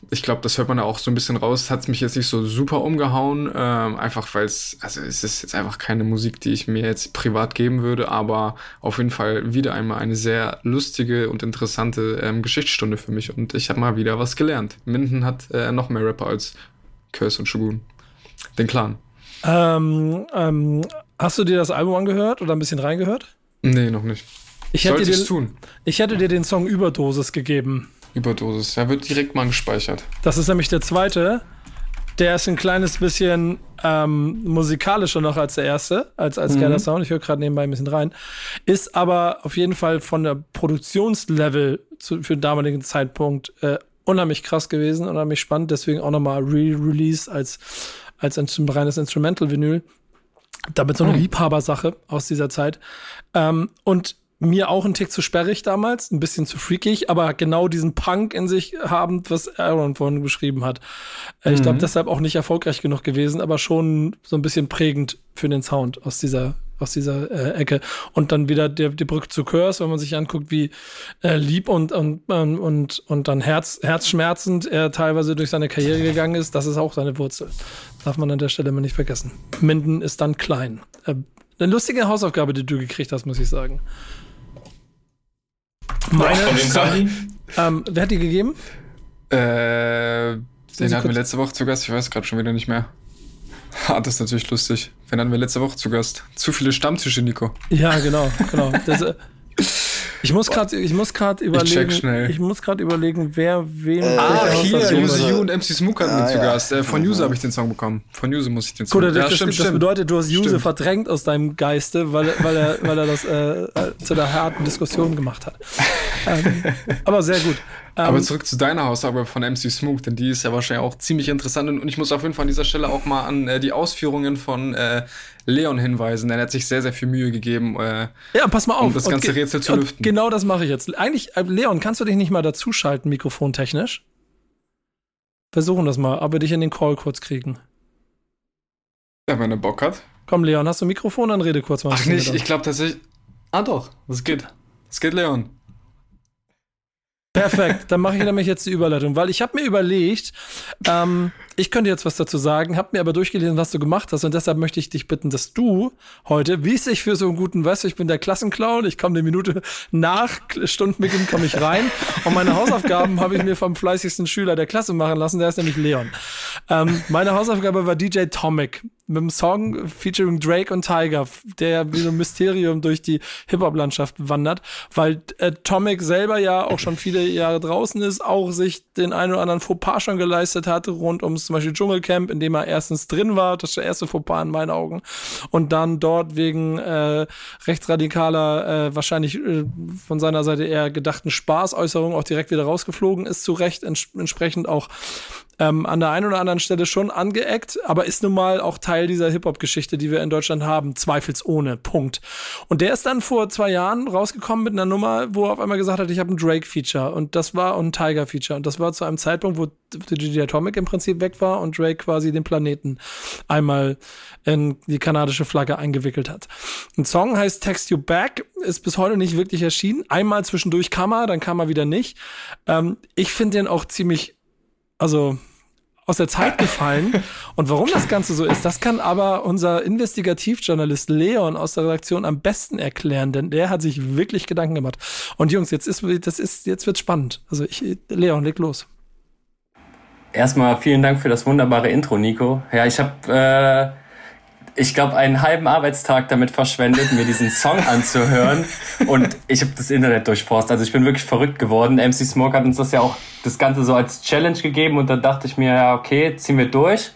ich glaube, das hört man ja auch so ein bisschen raus, hat es mich jetzt nicht so super umgehauen, ähm, einfach weil es, also es ist jetzt einfach keine Musik, die ich mir jetzt privat geben würde, aber auf jeden Fall wieder einmal eine sehr lustige und interessante ähm, Geschichtsstunde für mich und ich habe mal wieder was gelernt. Minden hat äh, noch mehr Rapper als Curse und Shogun. Den Clan. Ähm, ähm, hast du dir das Album angehört oder ein bisschen reingehört? Nee, noch nicht. Ich hätte, dir, tun. ich hätte dir den Song Überdosis gegeben. Überdosis. Er wird direkt mal gespeichert. Das ist nämlich der zweite. Der ist ein kleines bisschen ähm, musikalischer noch als der erste, als, als mhm. geiler Sound. Ich höre gerade nebenbei ein bisschen rein. Ist aber auf jeden Fall von der Produktionslevel zu, für den damaligen Zeitpunkt äh, unheimlich krass gewesen, unheimlich spannend. Deswegen auch nochmal Re-Release als, als ein reines Instrumental-Vinyl. Damit so eine mhm. Liebhabersache aus dieser Zeit. Ähm, und mir auch ein Tick zu sperrig damals, ein bisschen zu freakig, aber genau diesen Punk in sich habend, was Aaron vorhin beschrieben hat. Äh, ich glaube, mhm. deshalb auch nicht erfolgreich genug gewesen, aber schon so ein bisschen prägend für den Sound aus dieser aus dieser äh, Ecke. Und dann wieder der, die Brücke zu Curse, wenn man sich anguckt, wie äh, lieb und, und, und, und dann herz, herzschmerzend er teilweise durch seine Karriere gegangen ist, das ist auch seine Wurzel. Darf man an der Stelle mal nicht vergessen. Minden ist dann klein. Äh, eine lustige Hausaufgabe, die du gekriegt hast, muss ich sagen. Meine, ja, ähm, wer hat die gegeben? Äh, den hatten wir letzte Woche zu Gast, ich weiß gerade schon wieder nicht mehr. Ah, das ist natürlich lustig. Wen hatten wir letzte Woche zu Gast? Zu viele Stammtische, Nico. Ja, genau, genau. Das, äh, ich muss gerade, ich muss gerade überlegen, ich, ich muss gerade überlegen, wer wem. Äh, ah, hier, Use You und MC Smook hatten ah, wir zu ja. Gast. Äh, von mhm. Use habe ich den Song bekommen. Von Use muss ich den Song. Gut, das, ja, stimmt, das, das bedeutet, du hast Use stimmt. verdrängt aus deinem Geiste, weil, weil er, weil er das äh, zu einer harten Diskussion gemacht hat. ähm, aber sehr gut. Aber ähm, zurück zu deiner Aussage von MC Smooth, denn die ist ja wahrscheinlich auch ziemlich interessant und ich muss auf jeden Fall an dieser Stelle auch mal an äh, die Ausführungen von äh, Leon hinweisen, denn er hat sich sehr, sehr viel Mühe gegeben, äh, ja, pass mal auf. um das ganze. Rätsel zu lüften. Genau das mache ich jetzt. Eigentlich, äh, Leon, kannst du dich nicht mal dazuschalten, mikrofontechnisch? Versuchen das mal, aber dich in den Call kurz kriegen. Ja, wenn er Bock hat. Komm, Leon, hast du ein Mikrofon? Dann rede kurz mal. Ach nicht, ich glaube tatsächlich. Ah doch, das geht. Das geht, Leon. Perfekt, dann mache ich nämlich jetzt die Überleitung, weil ich habe mir überlegt, ähm, ich könnte jetzt was dazu sagen, habe mir aber durchgelesen, was du gemacht hast und deshalb möchte ich dich bitten, dass du heute, wie es sich für so einen guten, weißt du, ich bin der Klassenclown, ich komme eine Minute nach Stundenbeginn komme ich rein und meine Hausaufgaben habe ich mir vom fleißigsten Schüler der Klasse machen lassen, der ist nämlich Leon. Ähm, meine Hausaufgabe war DJ Tomic mit einem Song featuring Drake und Tiger, der wie so ein Mysterium durch die Hip-Hop-Landschaft wandert, weil äh, Tomic selber ja auch schon viele Jahre draußen ist, auch sich den einen oder anderen Fauxpas schon geleistet hatte, rund ums zum Beispiel Dschungelcamp, in dem er erstens drin war, das ist der erste Fauxpas in meinen Augen, und dann dort wegen äh, rechtsradikaler, äh, wahrscheinlich äh, von seiner Seite eher gedachten Spaßäußerungen auch direkt wieder rausgeflogen ist, zu Recht ents entsprechend auch ähm, an der einen oder anderen Stelle schon angeeckt, aber ist nun mal auch Teil dieser Hip-Hop-Geschichte, die wir in Deutschland haben, zweifelsohne. Punkt. Und der ist dann vor zwei Jahren rausgekommen mit einer Nummer, wo er auf einmal gesagt hat, ich habe ein Drake-Feature und das war ein Tiger-Feature und das war zu einem Zeitpunkt, wo DJ Atomic im Prinzip weg war und Drake quasi den Planeten einmal in die kanadische Flagge eingewickelt hat. Ein Song heißt Text You Back, ist bis heute nicht wirklich erschienen. Einmal zwischendurch kam er, dann kam er wieder nicht. Ähm, ich finde den auch ziemlich also aus der Zeit gefallen. Und warum das Ganze so ist, das kann aber unser Investigativjournalist Leon aus der Redaktion am besten erklären, denn der hat sich wirklich Gedanken gemacht. Und Jungs, jetzt ist, das ist, jetzt wird's spannend. Also ich, Leon, leg los. Erstmal vielen Dank für das wunderbare Intro, Nico. Ja, ich habe äh, ich glaube, einen halben Arbeitstag damit verschwendet, mir diesen Song anzuhören. Und ich habe das Internet durchforst. Also ich bin wirklich verrückt geworden. MC Smoke hat uns das ja auch das Ganze so als Challenge gegeben und da dachte ich mir, ja, okay, ziehen wir durch.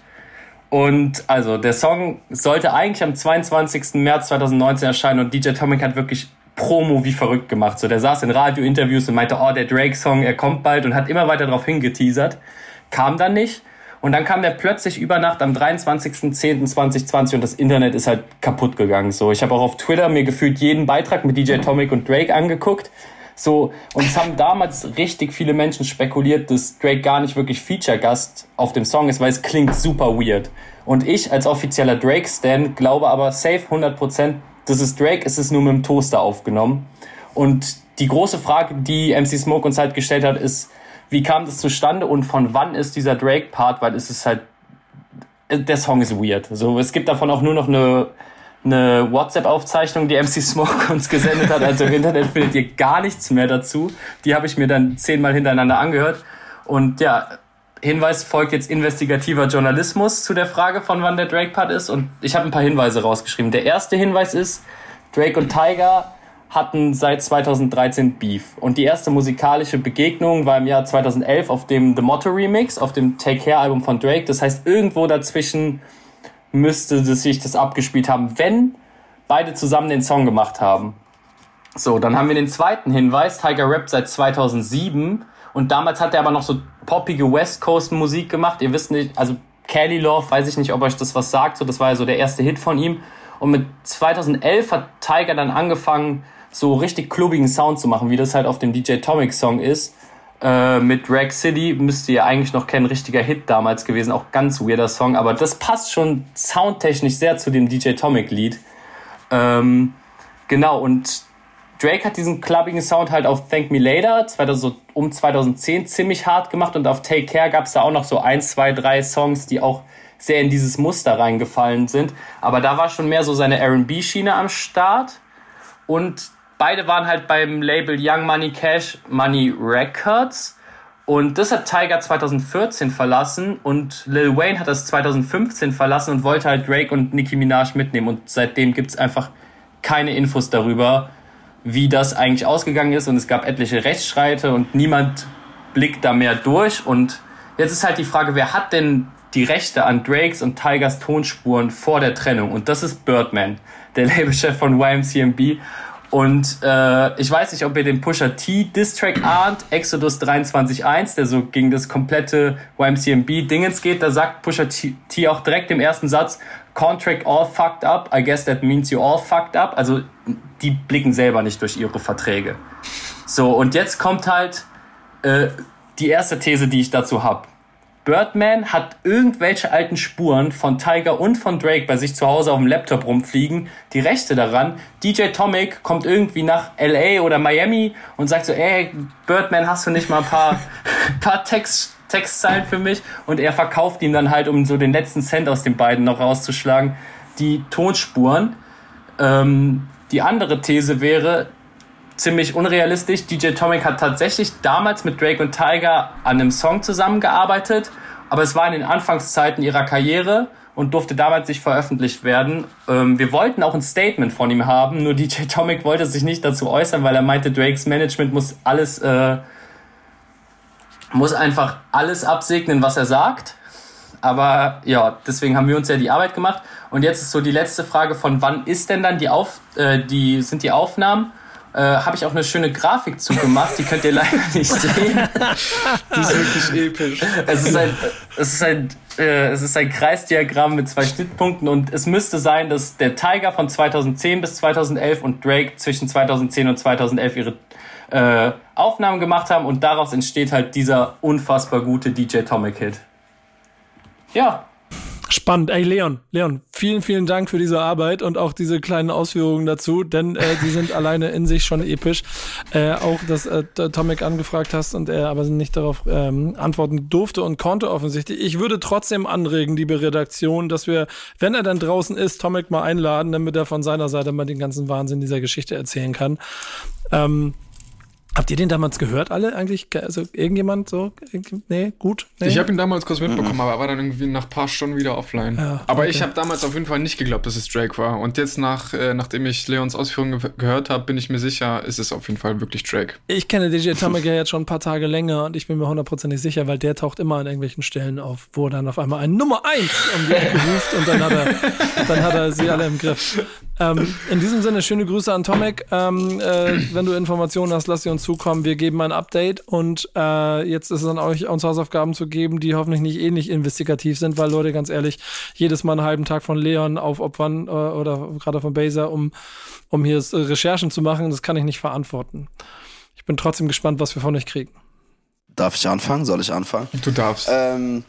Und also der Song sollte eigentlich am 22. März 2019 erscheinen und DJ Tomic hat wirklich Promo wie verrückt gemacht. So, der saß in Radiointerviews und meinte, oh, der Drake-Song, er kommt bald und hat immer weiter darauf hingeteasert. Kam dann nicht. Und dann kam der plötzlich über Nacht am 23.10.2020 und das Internet ist halt kaputt gegangen. So, ich habe auch auf Twitter mir gefühlt jeden Beitrag mit DJ Tomic und Drake angeguckt. So, und es haben damals richtig viele Menschen spekuliert, dass Drake gar nicht wirklich Feature-Gast auf dem Song ist, weil es klingt super weird. Und ich als offizieller Drake-Stan glaube aber safe 100%, das ist Drake, es ist nur mit dem Toaster aufgenommen. Und die große Frage, die MC Smoke uns halt gestellt hat, ist, wie kam das zustande und von wann ist dieser Drake-Part? Weil es ist halt, der Song ist weird. So, es gibt davon auch nur noch eine, eine WhatsApp-Aufzeichnung, die MC Smoke uns gesendet hat. Also im Internet findet ihr gar nichts mehr dazu. Die habe ich mir dann zehnmal hintereinander angehört. Und ja, Hinweis folgt jetzt investigativer Journalismus zu der Frage, von wann der Drake-Part ist. Und ich habe ein paar Hinweise rausgeschrieben. Der erste Hinweis ist, Drake und Tiger hatten seit 2013 Beef. Und die erste musikalische Begegnung war im Jahr 2011 auf dem The Motto Remix, auf dem Take Care Album von Drake. Das heißt, irgendwo dazwischen müsste sich das abgespielt haben, wenn beide zusammen den Song gemacht haben. So, dann haben wir den zweiten Hinweis. Tiger Rap seit 2007. Und damals hat er aber noch so poppige West Coast Musik gemacht. Ihr wisst nicht, also Kelly Love, weiß ich nicht, ob euch das was sagt. So, das war ja so der erste Hit von ihm. Und mit 2011 hat Tiger dann angefangen, so richtig klubbigen Sound zu machen, wie das halt auf dem DJ Tomic Song ist. Äh, mit Rag City müsste ihr eigentlich noch kein richtiger Hit damals gewesen, auch ganz weirder Song, aber das passt schon soundtechnisch sehr zu dem DJ Tomic Lied. Ähm, genau, und Drake hat diesen clubbigen Sound halt auf Thank Me Later 2000, um 2010 ziemlich hart gemacht und auf Take Care gab es da auch noch so ein, zwei, drei Songs, die auch sehr in dieses Muster reingefallen sind. Aber da war schon mehr so seine RB-Schiene am Start. Und beide waren halt beim Label Young Money Cash Money Records. Und das hat Tiger 2014 verlassen und Lil Wayne hat das 2015 verlassen und wollte halt Drake und Nicki Minaj mitnehmen. Und seitdem gibt es einfach keine Infos darüber, wie das eigentlich ausgegangen ist. Und es gab etliche Rechtsstreite und niemand blickt da mehr durch. Und jetzt ist halt die Frage, wer hat denn die Rechte an Drakes und Tigers Tonspuren vor der Trennung? Und das ist Birdman, der Labelchef von YMCMB. Und äh, ich weiß nicht, ob ihr den Pusher T Distrack ahnt, Exodus 23.1, der so gegen das komplette YMCMB Dingens geht. Da sagt Pusher T, T auch direkt im ersten Satz, Contract all fucked up, I guess that means you all fucked up. Also die blicken selber nicht durch ihre Verträge. So, und jetzt kommt halt äh, die erste These, die ich dazu habe. Birdman hat irgendwelche alten Spuren von Tiger und von Drake bei sich zu Hause auf dem Laptop rumfliegen, die Rechte daran. DJ Tomic kommt irgendwie nach LA oder Miami und sagt so, ey, Birdman, hast du nicht mal ein paar, paar Text, Textzeilen für mich? Und er verkauft ihm dann halt, um so den letzten Cent aus den beiden noch rauszuschlagen, die Tonspuren. Ähm, die andere These wäre, ziemlich unrealistisch. DJ Tomic hat tatsächlich damals mit Drake und Tiger an einem Song zusammengearbeitet, aber es war in den Anfangszeiten ihrer Karriere und durfte damals nicht veröffentlicht werden. Ähm, wir wollten auch ein Statement von ihm haben, nur DJ Tomic wollte sich nicht dazu äußern, weil er meinte, Drakes Management muss alles, äh, muss einfach alles absegnen, was er sagt. Aber ja, deswegen haben wir uns ja die Arbeit gemacht. Und jetzt ist so die letzte Frage von wann ist denn dann die Auf, äh, die, sind die Aufnahmen? Äh, habe ich auch eine schöne Grafik zugemacht. Die könnt ihr leider nicht sehen. Die ist wirklich episch. Es ist ein, es ist ein, äh, es ist ein Kreisdiagramm mit zwei Schnittpunkten und es müsste sein, dass der Tiger von 2010 bis 2011 und Drake zwischen 2010 und 2011 ihre äh, Aufnahmen gemacht haben und daraus entsteht halt dieser unfassbar gute DJ Tomic Hit. Ja, Spannend. Ey, Leon, Leon, vielen, vielen Dank für diese Arbeit und auch diese kleinen Ausführungen dazu, denn äh, die sind alleine in sich schon episch. Äh, auch, dass äh, Tomic angefragt hast und er aber nicht darauf ähm, antworten durfte und konnte offensichtlich. Ich würde trotzdem anregen, liebe Redaktion, dass wir, wenn er dann draußen ist, Tomic mal einladen, damit er von seiner Seite mal den ganzen Wahnsinn dieser Geschichte erzählen kann. Ähm, Habt ihr den damals gehört, alle eigentlich? Also irgendjemand so? Nee, gut? Nee. Ich habe ihn damals kurz mitbekommen, mhm. aber er war dann irgendwie nach ein paar Stunden wieder offline. Ja, aber okay. ich habe damals auf jeden Fall nicht geglaubt, dass es Drake war. Und jetzt, nach, äh, nachdem ich Leons Ausführungen ge gehört habe, bin ich mir sicher, ist es auf jeden Fall wirklich Drake. Ich kenne DJ ja jetzt schon ein paar Tage länger und ich bin mir hundertprozentig sicher, weil der taucht immer an irgendwelchen Stellen auf, wo er dann auf einmal ein Nummer 1 um die Ecke ruft und dann hat er, dann hat er sie alle im Griff. Ähm, in diesem Sinne, schöne Grüße an Tomek. Ähm, äh, wenn du Informationen hast, lass sie uns zukommen. Wir geben ein Update und äh, jetzt ist es an euch, uns Hausaufgaben zu geben, die hoffentlich nicht ähnlich investigativ sind, weil Leute, ganz ehrlich, jedes Mal einen halben Tag von Leon aufopfern äh, oder gerade von Baser, um, um hier äh, Recherchen zu machen, das kann ich nicht verantworten. Ich bin trotzdem gespannt, was wir von euch kriegen. Darf ich anfangen? Soll ich anfangen? Du darfst. Ähm,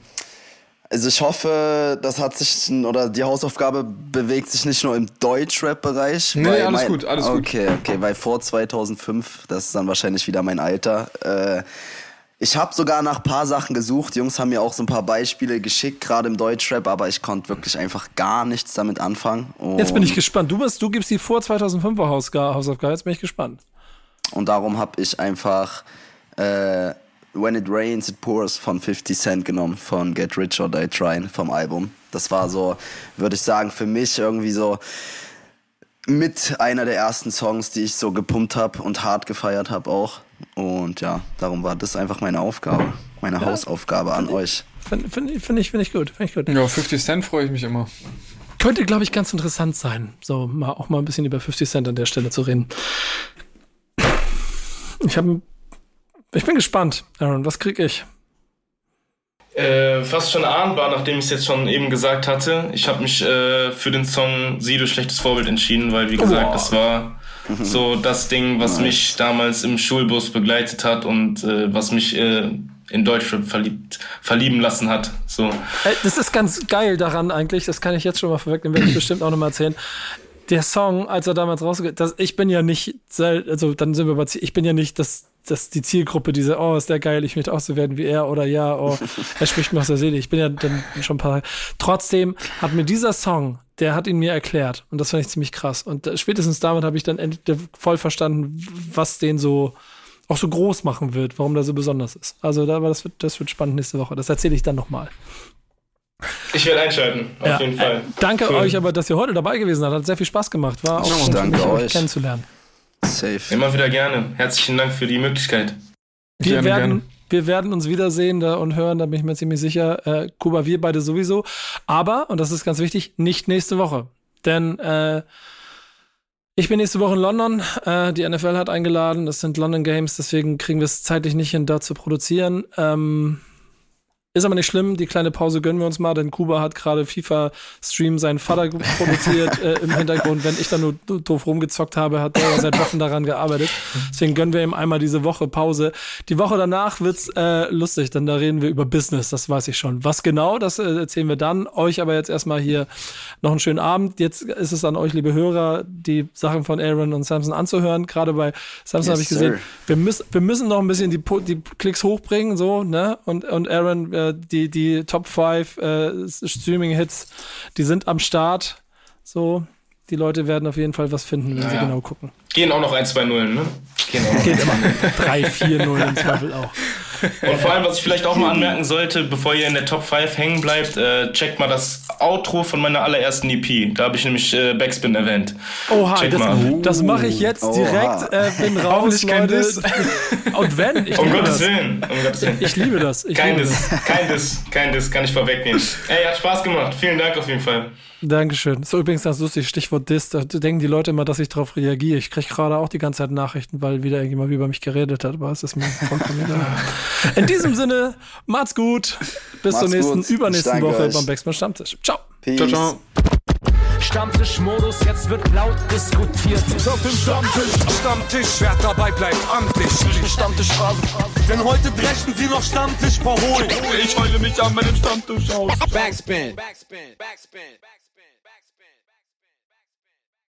also ich hoffe, das hat sich oder die Hausaufgabe bewegt sich nicht nur im Deutschrap-Bereich. Nee, alles mein, gut, alles okay, gut. Okay, okay, weil vor 2005, das ist dann wahrscheinlich wieder mein Alter. Äh, ich habe sogar nach paar Sachen gesucht. Die Jungs haben mir auch so ein paar Beispiele geschickt, gerade im Deutschrap, aber ich konnte wirklich einfach gar nichts damit anfangen. Und jetzt bin ich gespannt. Du bist, du gibst die vor 2005er Hausaufgabe. Jetzt bin ich gespannt. Und darum habe ich einfach äh, When It Rains, It Pours von 50 Cent genommen, von Get Rich or Die Tryin' vom Album. Das war so, würde ich sagen, für mich irgendwie so mit einer der ersten Songs, die ich so gepumpt habe und hart gefeiert habe auch. Und ja, darum war das einfach meine Aufgabe, meine ja, Hausaufgabe an euch. Finde find, find ich, find ich gut, find ich gut. Ja, 50 Cent freue ich mich immer. Könnte, glaube ich, ganz interessant sein, so mal, auch mal ein bisschen über 50 Cent an der Stelle zu reden. Ich habe ich bin gespannt, Aaron. Was krieg ich? Äh, fast schon ahnbar, nachdem ich es jetzt schon eben gesagt hatte. Ich habe mich äh, für den Song Sie, du schlechtes Vorbild entschieden, weil, wie gesagt, das war so das Ding, was mich damals im Schulbus begleitet hat und äh, was mich äh, in Deutschrap verliebt, verlieben lassen hat. So. Das ist ganz geil daran eigentlich, das kann ich jetzt schon mal vorwegnehmen, werde ich bestimmt auch nochmal erzählen der Song, als er damals rausgekommen ich bin ja nicht, also dann sind wir bei, ich bin ja nicht das, das die Zielgruppe, diese, oh, ist der geil, ich möchte auch so werden wie er oder ja, oh, er spricht mir aus der Seele. Ich bin ja dann schon ein paar. Trotzdem hat mir dieser Song, der hat ihn mir erklärt und das fand ich ziemlich krass. Und spätestens damit habe ich dann voll verstanden, was den so auch so groß machen wird, warum der so besonders ist. Also da, das wird, das wird spannend nächste Woche. Das erzähle ich dann nochmal. Ich werde einschalten, auf ja, jeden Fall. Äh, danke cool. euch aber, dass ihr heute dabei gewesen seid. Hat sehr viel Spaß gemacht. War auch danke euch kennenzulernen. Safe. Immer wieder gerne. Herzlichen Dank für die Möglichkeit. Wir gerne, werden, gerne. wir werden uns wiedersehen da und hören, da bin ich mir ziemlich sicher. Äh, Kuba, wir beide sowieso. Aber, und das ist ganz wichtig, nicht nächste Woche. Denn äh, ich bin nächste Woche in London. Äh, die NFL hat eingeladen. Das sind London Games, deswegen kriegen wir es zeitlich nicht hin, da zu produzieren. Ähm, ist aber nicht schlimm, die kleine Pause gönnen wir uns mal, denn Kuba hat gerade FIFA-Stream seinen Vater produziert äh, im Hintergrund. Wenn ich da nur doof rumgezockt habe, hat ja seit Wochen daran gearbeitet. Deswegen gönnen wir ihm einmal diese Woche Pause. Die Woche danach wird's äh, lustig, denn da reden wir über Business, das weiß ich schon. Was genau, das äh, erzählen wir dann. Euch aber jetzt erstmal hier noch einen schönen Abend. Jetzt ist es an euch, liebe Hörer, die Sachen von Aaron und Samson anzuhören. Gerade bei Samson yes, habe ich gesehen, wir müssen, wir müssen noch ein bisschen die, die Klicks hochbringen, so, ne? Und, und Aaron, äh, die, die Top 5 äh, Streaming-Hits, die sind am Start. So, die Leute werden auf jeden Fall was finden, wenn naja. sie genau gucken. Gehen auch noch ein, zwei Nullen, ne? Gehen auch Geht immer. Drei, vier Nullen im Zweifel auch. Und vor allem, was ich vielleicht auch mal anmerken sollte, bevor ihr in der Top 5 hängen bleibt, äh, checkt mal das Outro von meiner allerersten EP. Da habe ich nämlich äh, Backspin erwähnt. Oha, Check das, das mache ich jetzt Oha. direkt. Äh, bin raus, Leute. Und wenn, ich um Gottes Willen. Um Gottes Willen. Ich liebe das. Ich kein liebe Diss, das. kein Diss, kein Diss, kann ich vorwegnehmen. Ey, hat Spaß gemacht. Vielen Dank auf jeden Fall. Dankeschön. So übrigens ganz lustig, Stichwort Diss. Da denken die Leute immer, dass ich darauf reagiere. Ich kriege gerade auch die ganze Zeit Nachrichten, weil wieder irgendjemand über mich geredet hat, aber es ist mir vollkommen egal. In diesem Sinne, macht's gut. Bis macht's zur nächsten, gut. übernächsten Woche euch. beim Backspin Stammtisch. Ciao. Peace. Ciao, ciao. Stammtischmodus, jetzt wird laut diskutiert. Auf dem Stammtisch, Stammtisch, wer dabei bleibt, amtlich. Stammtisch Phase. Denn heute brechen sie noch Stammtisch verholen. Ich heule mich an meinem Stammtisch aus. Backspin. Backspin. Backspin. Backspin.